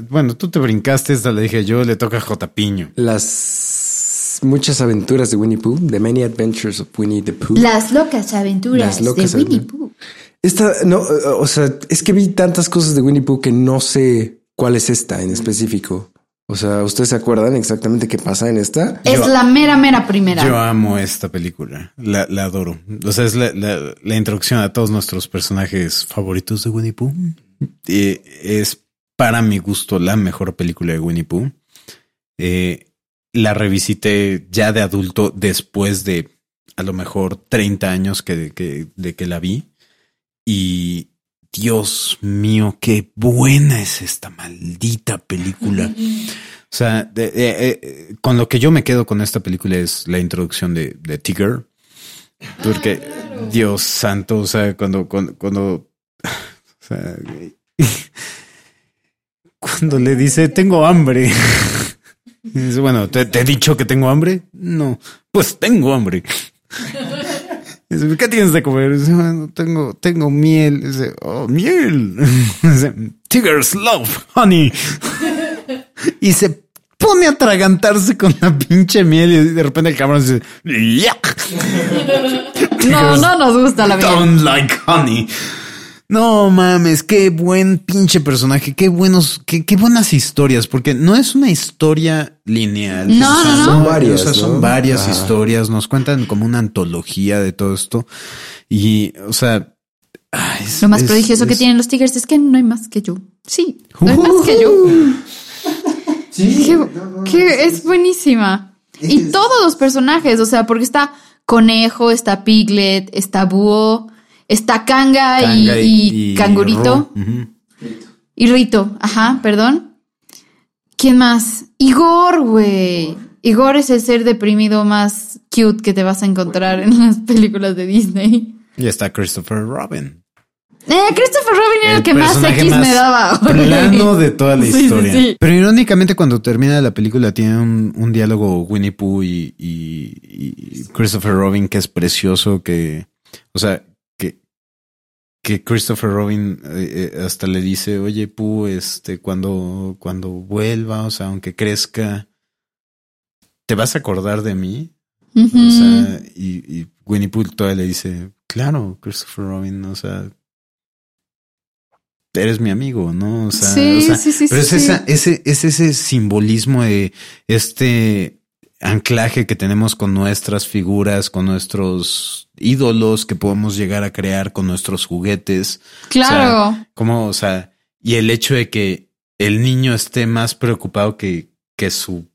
bueno, tú te brincaste, esta le dije yo, le toca a J. Piño. Las muchas aventuras de Winnie Pooh, The Many Adventures of Winnie the Pooh. Las locas aventuras Las locas de Winnie. Pooh. Esta, no, o sea, es que vi tantas cosas de Winnie Pooh que no sé cuál es esta en específico. O sea, ¿ustedes se acuerdan exactamente qué pasa en esta? Es Yo- la mera, mera primera. Yo amo esta película. La, la adoro. O sea, es la, la- la introducción a todos nuestros personajes favoritos de Winnie Pooh. Y es para mi gusto la mejor película de Winnie Pooh. Eh, la revisité ya de adulto después de a lo mejor 30 años que, de que la vi. Y Dios mío, qué buena es esta maldita película. O sea, eh, con lo que yo me quedo con esta película es la introducción de, Tigger. Porque, Dios santo, o sea, cuando, cuando, cuando, cuando le dice, tengo hambre. Bueno, ¿te, te he dicho que tengo hambre? No, pues tengo hambre. Dice, ¿Qué tienes de comer? Dice, "Bueno, tengo, tengo miel. Dice, oh, miel. Dice, Tigers love honey. Y se pone a atragantarse con la pinche miel y de repente el cabrón dice, yuck. No, no nos gusta la vida. Don't like honey. No mames, qué buen pinche personaje, qué buenos, qué, qué buenas historias, porque no es una historia lineal. No, no, no. Son varias, o sea, son ¿no? varias historias, nos cuentan como una antología de todo esto. Y, o sea, ay, es- Lo más es- prodigioso que es- tienen los Tigers es que no hay más que yo. Sí, no hay más que yo. Que, que es buenísima. Y todos los personajes, o sea, porque está Conejo, está Piglet, está Búho, está Kanga, y- Kanga y, Cangurito. Y Rito, ajá, perdón. ¿Quién más? Igor, güey. Igor es el ser deprimido más cute que te vas a encontrar en las películas de Disney. Y está Christopher Robin. Eh, Christopher Robin era el, que más personaje X me más daba. güey. Plano de toda la Sí, sí, historia. sí. Pero irónicamente, cuando termina la película, tiene un, un diálogo Winnie Pooh y, y- y Christopher Robin que es precioso. Que, o sea, que, Christopher Robin eh, eh, hasta le dice: Oye, Pooh, este, cuando, cuando vuelva, o sea, aunque crezca, ¿te vas a acordar de mí? O sea, y, y Winnie Pooh todavía le dice, claro, Christopher Robin, o sea, eres mi amigo, ¿no? O sea, Sí, o sea, sí, sí, pero es, esa- ese, es ese simbolismo de este anclaje que tenemos con nuestras figuras, con nuestros ídolos que podemos llegar a crear con nuestros juguetes. Claro. O sea, como, o sea, y el hecho de que el niño esté más preocupado que, que su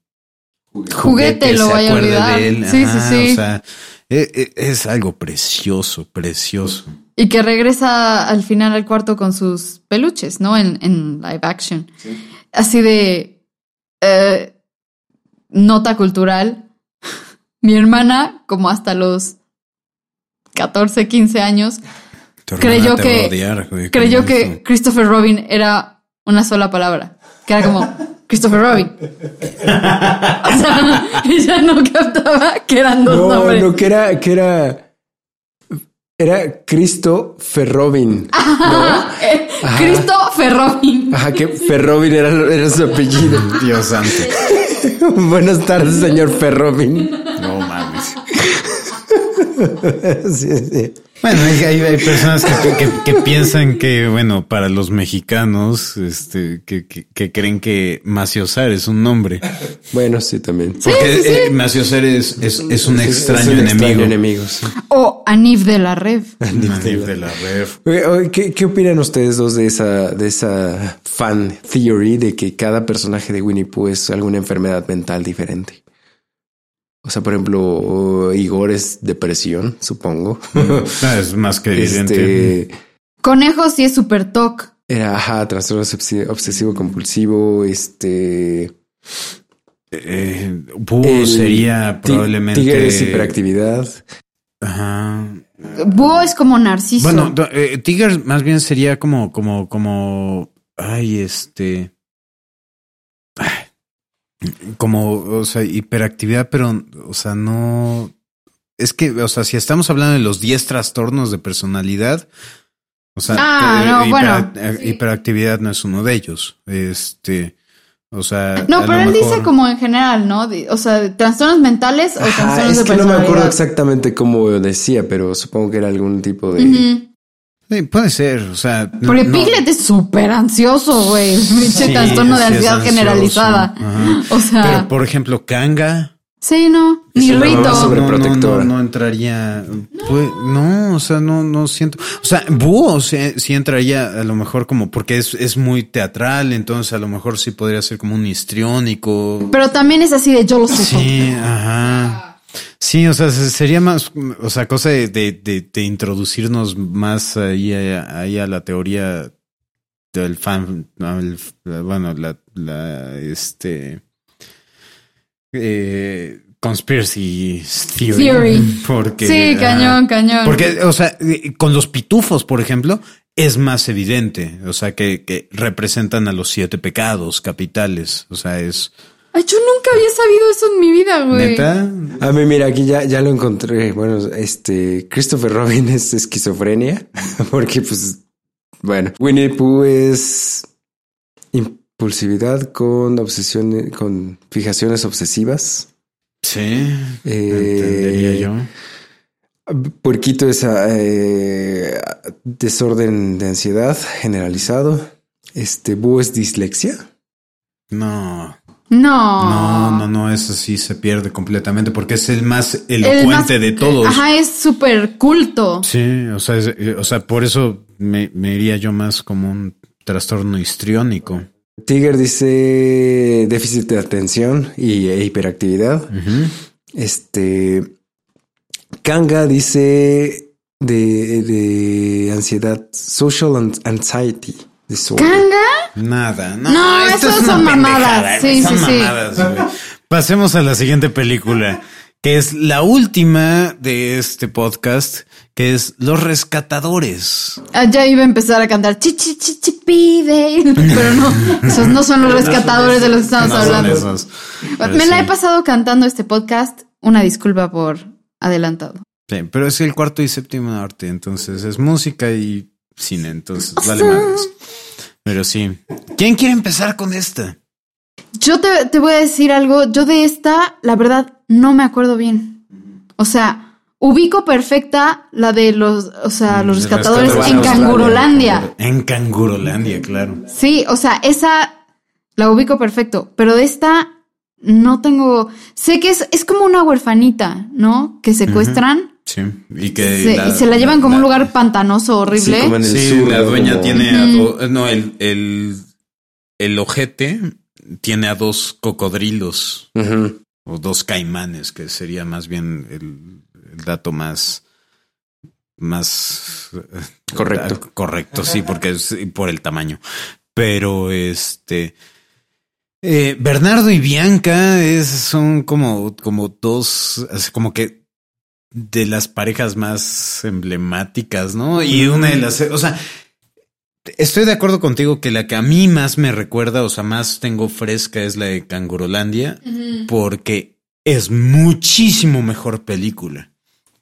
Juguete lo se vaya a acuerde olvidar. de él. Sí, sí, Ajá, sí. O sea, e- e- es, algo precioso, precioso. Y que regresa al final al cuarto con sus peluches, ¿no? En, en live action. Así de eh, nota cultural. Mi hermana, como hasta los 14, 15 años, Creyó que- odiar, güey, creyó que. Christopher Robin era una sola palabra. Que era como Christopher Robin. O sea, ella no captaba que eran dos No, nombres. no, que era, que era, era Cristo Ferrobin. Eh, Christopher Robin. Ajá, que Ferrobin era, era su apellido. Dios santo. Buenas tardes, señor Ferrobin. No mames. Sí, sí. Bueno, hay, hay- hay personas que, que- que piensan que, bueno, para los mexicanos, este, que, que- que creen que Maciosar es un nombre. Bueno, sí, también. Porque eh, Maciosar es, es, es un extraño es un enemigo. extraño enemigo, sí. O Anif de la Rev. Anif de la oye, ¿Qué, qué opinan ustedes dos de esa, de esa fan theory de que cada personaje de Winnie Pooh es alguna enfermedad mental diferente? O sea, por ejemplo, Igor es depresión, supongo. Ah, es más que evidente. este Conejo sí es super toc. era ajá, trastorno obsesivo compulsivo. Este Eh, Boo el sería probablemente. Tigres hiperactividad. Ajá. Búho es como narciso. Bueno, eh, Tigers más bien sería como, como, como, ay, este, ay, como, o sea, hiperactividad, pero, o sea, no, es que, o sea, si estamos hablando de los 10 trastornos de personalidad, o sea, Ah, eh, no, bueno. eh, hiperactividad no es uno de ellos, este, o sea, no, pero él dice como en general, ¿no? O sea, trastornos mentales o Ajá, trastornos es de que no me acuerdo exactamente cómo decía, pero supongo que era algún tipo de. Sí, puede ser, o sea, no- Porque no- Piglet es súper ansioso, güey. Pinche Sí, trastorno de ansiedad generalizada. Ajá. O sea, Pero por ejemplo, Kanga. sí, no. Ni Rito. no, no, no, no entraría. Pues, no, o sea, no, no siento. O sea, Búho sí, sí entraría a lo mejor como porque es, es muy teatral, entonces a lo mejor sí podría ser como un histriónico. Pero también es así de yo lo sé. Sí, ajá. Sí, o sea, se- sería más, o sea, cosa de, de, de- introducirnos más ahí, a- ahí a la teoría del fan, el- bueno, la, la, este, eh, conspiracy theory. Theory. Porque, Sí, cañón, cañón. Porque, o sea, con los pitufos, por ejemplo, es más evidente, o sea, que, que representan a los siete pecados capitales, o sea, es Ay, yo nunca había sabido eso en mi vida, güey. neta. A mí, mira, aquí ya, ya lo encontré. Bueno, este Christopher Robin es esquizofrenia, porque pues, bueno, Winnie Pooh es impulsividad con obsesión, con fijaciones obsesivas. Sí, Eh, entendería yo. Puerquito es eh, desorden de ansiedad generalizado. Este Boo es dislexia. No, No. no, no, no, eso sí se pierde completamente porque es el más El elocuente más- de todos. Ajá, es súper culto. Sí, o sea, es- eh, o sea, por eso me, me iría yo más como un trastorno histriónico. Tiger dice déficit de atención y e hiperactividad. Este Kanga dice de, de ansiedad, social an- anxiety disorder. ¿Canga? Nada, no, No, esto eso es una son mamadas. Sí, son sí, sí. Pasemos a la siguiente película, que es la última de este podcast, que es Los Rescatadores. Ah, ya iba a empezar a cantar chi chi chi chi pide. Pero no, esos no son los rescatadores de los que estamos No hablando. esos. Me la sí. he pasado cantando este podcast. Una disculpa por adelantado. Sí, pero es el cuarto y séptimo arte, entonces es música y cine, entonces vale madres. Pero sí. ¿Quién quiere empezar con esta? Yo te, te voy a decir algo. Yo de esta, la verdad, no me acuerdo bien. O sea, ubico perfecta la de los, o sea, los Mm, rescatadores rescatadores en. Cangurolandia. En Cangurolandia, claro. Sí, o sea, esa la ubico perfecto, pero de esta no tengo. Sé que es, es como una huerfanita, ¿no? Que secuestran Sí. Y que se- y se la llevan como un lugar pantanoso horrible. Sí, como en el Sí, sur, la dueña Como- tiene a do- no, el, el, el ojete tiene a dos cocodrilos o dos caimanes, que sería más bien el, el dato más, más eh, Correcto. ah, Correcto, sí, porque es por el tamaño. Pero este. eh, Bernardo y Bianca es, son como, como dos, como que de las parejas más emblemáticas, ¿no? Y una de las, o sea, estoy de acuerdo contigo que la que a mí más me recuerda, o sea, más tengo fresca es la de Cangurolandia, porque es muchísimo mejor película.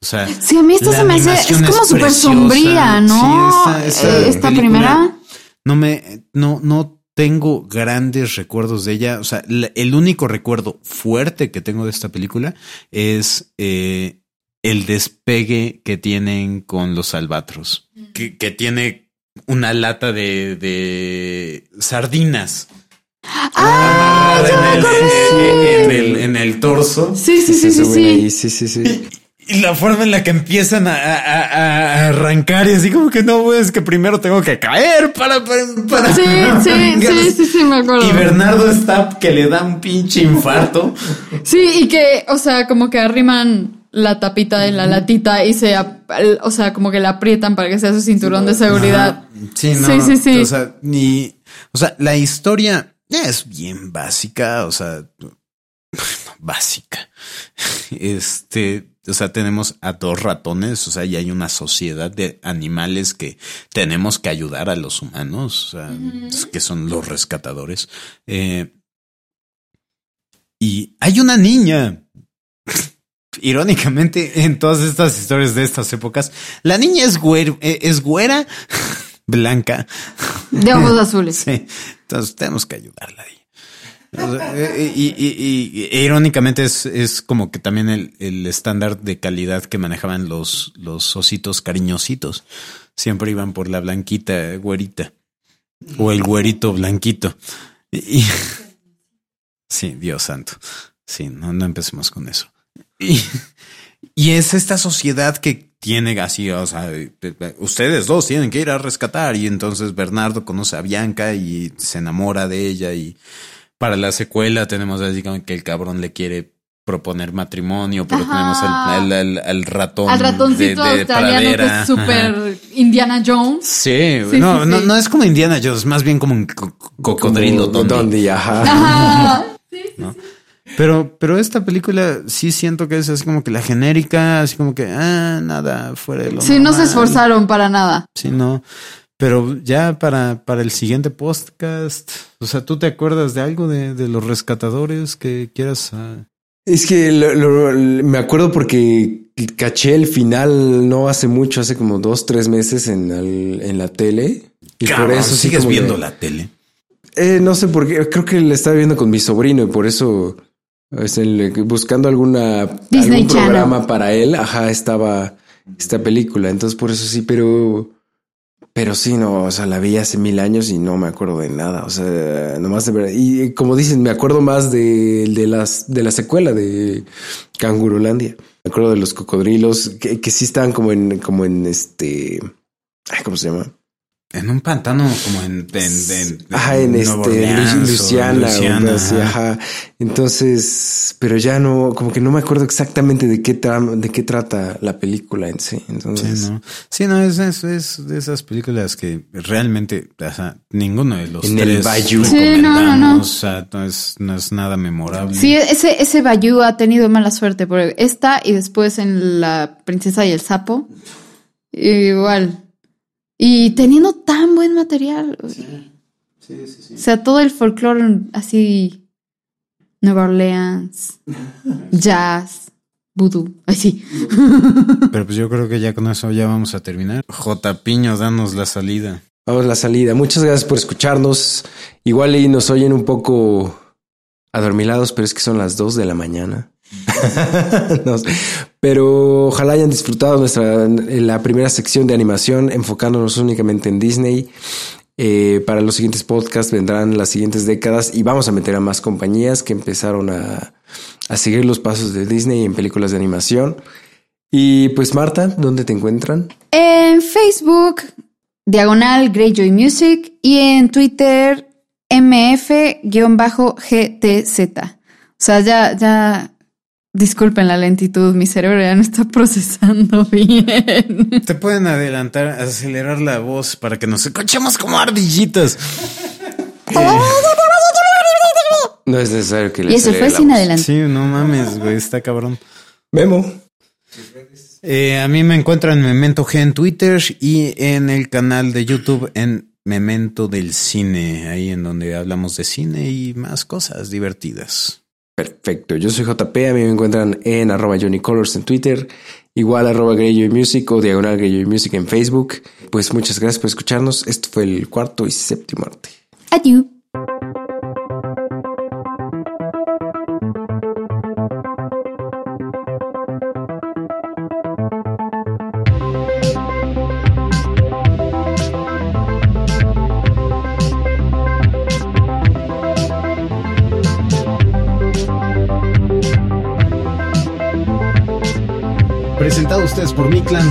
O sea, Sí, a mí esta se me hace, es como súper sombría, ¿no? Sí, esta- esta Eh, esta película- primera. no me, no, no tengo grandes recuerdos de ella. O sea, la- el único recuerdo fuerte que tengo de esta película es eh, el despegue que tienen con los albatros, que, que tiene una lata de, de sardinas. ¡Ah! amarrada ya me en, el, en el- en el torso. Sí, sí, sí, sí, ahí, sí. sí, sí, sí. Y la forma en la que empiezan a, a- arrancar y así como que no, es que primero tengo que caer para... para, para- Sí, sí, sí, sí, sí, me acuerdo. Y Bernardo está que le da un pinche infarto. Sí, y que, o sea, como que arriman la tapita en la latita y se, o sea, como que la aprietan para que sea su cinturón de seguridad. Sí, no. Sí, sí, sí. O sea, ni, o sea, la historia es bien básica, o sea, básica. Este, o sea, tenemos a dos ratones, o sea, y hay una sociedad de animales que tenemos que ayudar a los humanos, o sea, que son los rescatadores. Eh, y hay una niña. Irónicamente, en todas estas historias de estas épocas, la niña es, güer- eh, es güera, blanca. De ojos azules. Sí, entonces tenemos que ayudarla ahí. Eh, y, y- y- irónicamente es, es como que también el, el estándar de calidad que manejaban los, los ositos cariñositos. Siempre iban por la blanquita güerita o el güerito blanquito. Sí, Dios santo. Sí, no, no empecemos con eso. Y, y es esta sociedad que tiene así, o sea, de- de- ustedes dos tienen que ir a rescatar. Y entonces Bernardo conoce a Bianca y se enamora de ella. Y para la secuela tenemos así como que el cabrón le quiere proponer matrimonio, pero Ajá. tenemos al, al- al- al ratón. Al ratoncito de- de australiano que pradera. es súper Indiana Jones. Sí, Sí, no, sí, no, sí. no es como Indiana Jones, más bien como un co- cocodrilo Dondi. Ajá. Ajá. Pero, pero esta película sí siento que es así como que la genérica, así como que, ah, nada, fuera de lo Sí, no se esforzaron para nada. Sí, no. Pero ya para, para el siguiente podcast, o sea, ¿tú te acuerdas de algo de, de los rescatadores que quieras? ah? Es que lo- lo- me acuerdo porque caché el final no hace mucho, hace como dos, tres meses en, el- en la tele. Y por eso sí sigues viendo de- la tele. Eh, no sé por qué, creo que la estaba viendo con mi sobrino y por eso es el- buscando alguna Disney algún Channel. programa para él, ajá, estaba esta película, entonces por eso sí, pero pero sí, no, o sea, la vi hace mil años y no me acuerdo de nada, o sea, nomás de verdad. Y eh, como dicen, me acuerdo más de, de las de la secuela de Cangurulandia. Me acuerdo de los cocodrilos que, que sí estaban como en como en este ay, ¿cómo se llama? En un pantano como en... en, en- Ajá, en este Orleans Luciana, así, ajá. Entonces, pero ya no, como que no me acuerdo exactamente de qué de qué trata la película en sí. Entonces, Sí, no. Sí, no, es, es, es de esas películas que realmente, o sea, ninguno de los En el tres Bayou. Sí, no, no, no. recomendamos, O sea, no es, no es nada memorable. Sí, ese, ese Bayou ha tenido mala suerte. Porque esta y después en La Princesa y el Sapo. Igual. Y teniendo tan buen material. O sea, todo el folclore así. Nueva Orleans, jazz, voodoo, así. Pero pues yo creo que ya con eso ya vamos a terminar. J. Piño, danos la salida. vamos a la salida. Muchas gracias por escucharnos. Igual y nos oyen un poco adormilados, pero es que son las 2 de la mañana. Pero ojalá hayan disfrutado nuestra la primera sección de animación enfocándonos únicamente en Disney. Eh, para los siguientes podcasts vendrán las siguientes décadas y vamos a meter a más compañías que empezaron a, a seguir los pasos de Disney en películas de animación. Y pues Marta, ¿dónde te encuentran? En Facebook, diagonal Greyjoy Music. Y en Twitter, MF-GTZ. O sea, ya, ya. Disculpen la lentitud, mi cerebro ya no está procesando bien. Te pueden adelantar, acelerar la voz para que nos escuchemos como ardillitas. No es necesario que le Y eso fue sin adelantar. Sí, no mames, güey, está cabrón. Memo. Eh, a mí me encuentran en Memento G en Twitter y en el canal de YouTube en Memento del Cine, ahí en donde hablamos de cine y más cosas divertidas. Perfecto. Yo soy JP. A mí me encuentran en arroba Johnny Colors en Twitter, igual arroba Greyjoy Music o diagonal Greyjoy Music en Facebook. Pues muchas gracias por escucharnos. Esto fue el cuarto y séptimo arte. Adiós.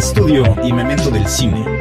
Studio y Memento del Cine.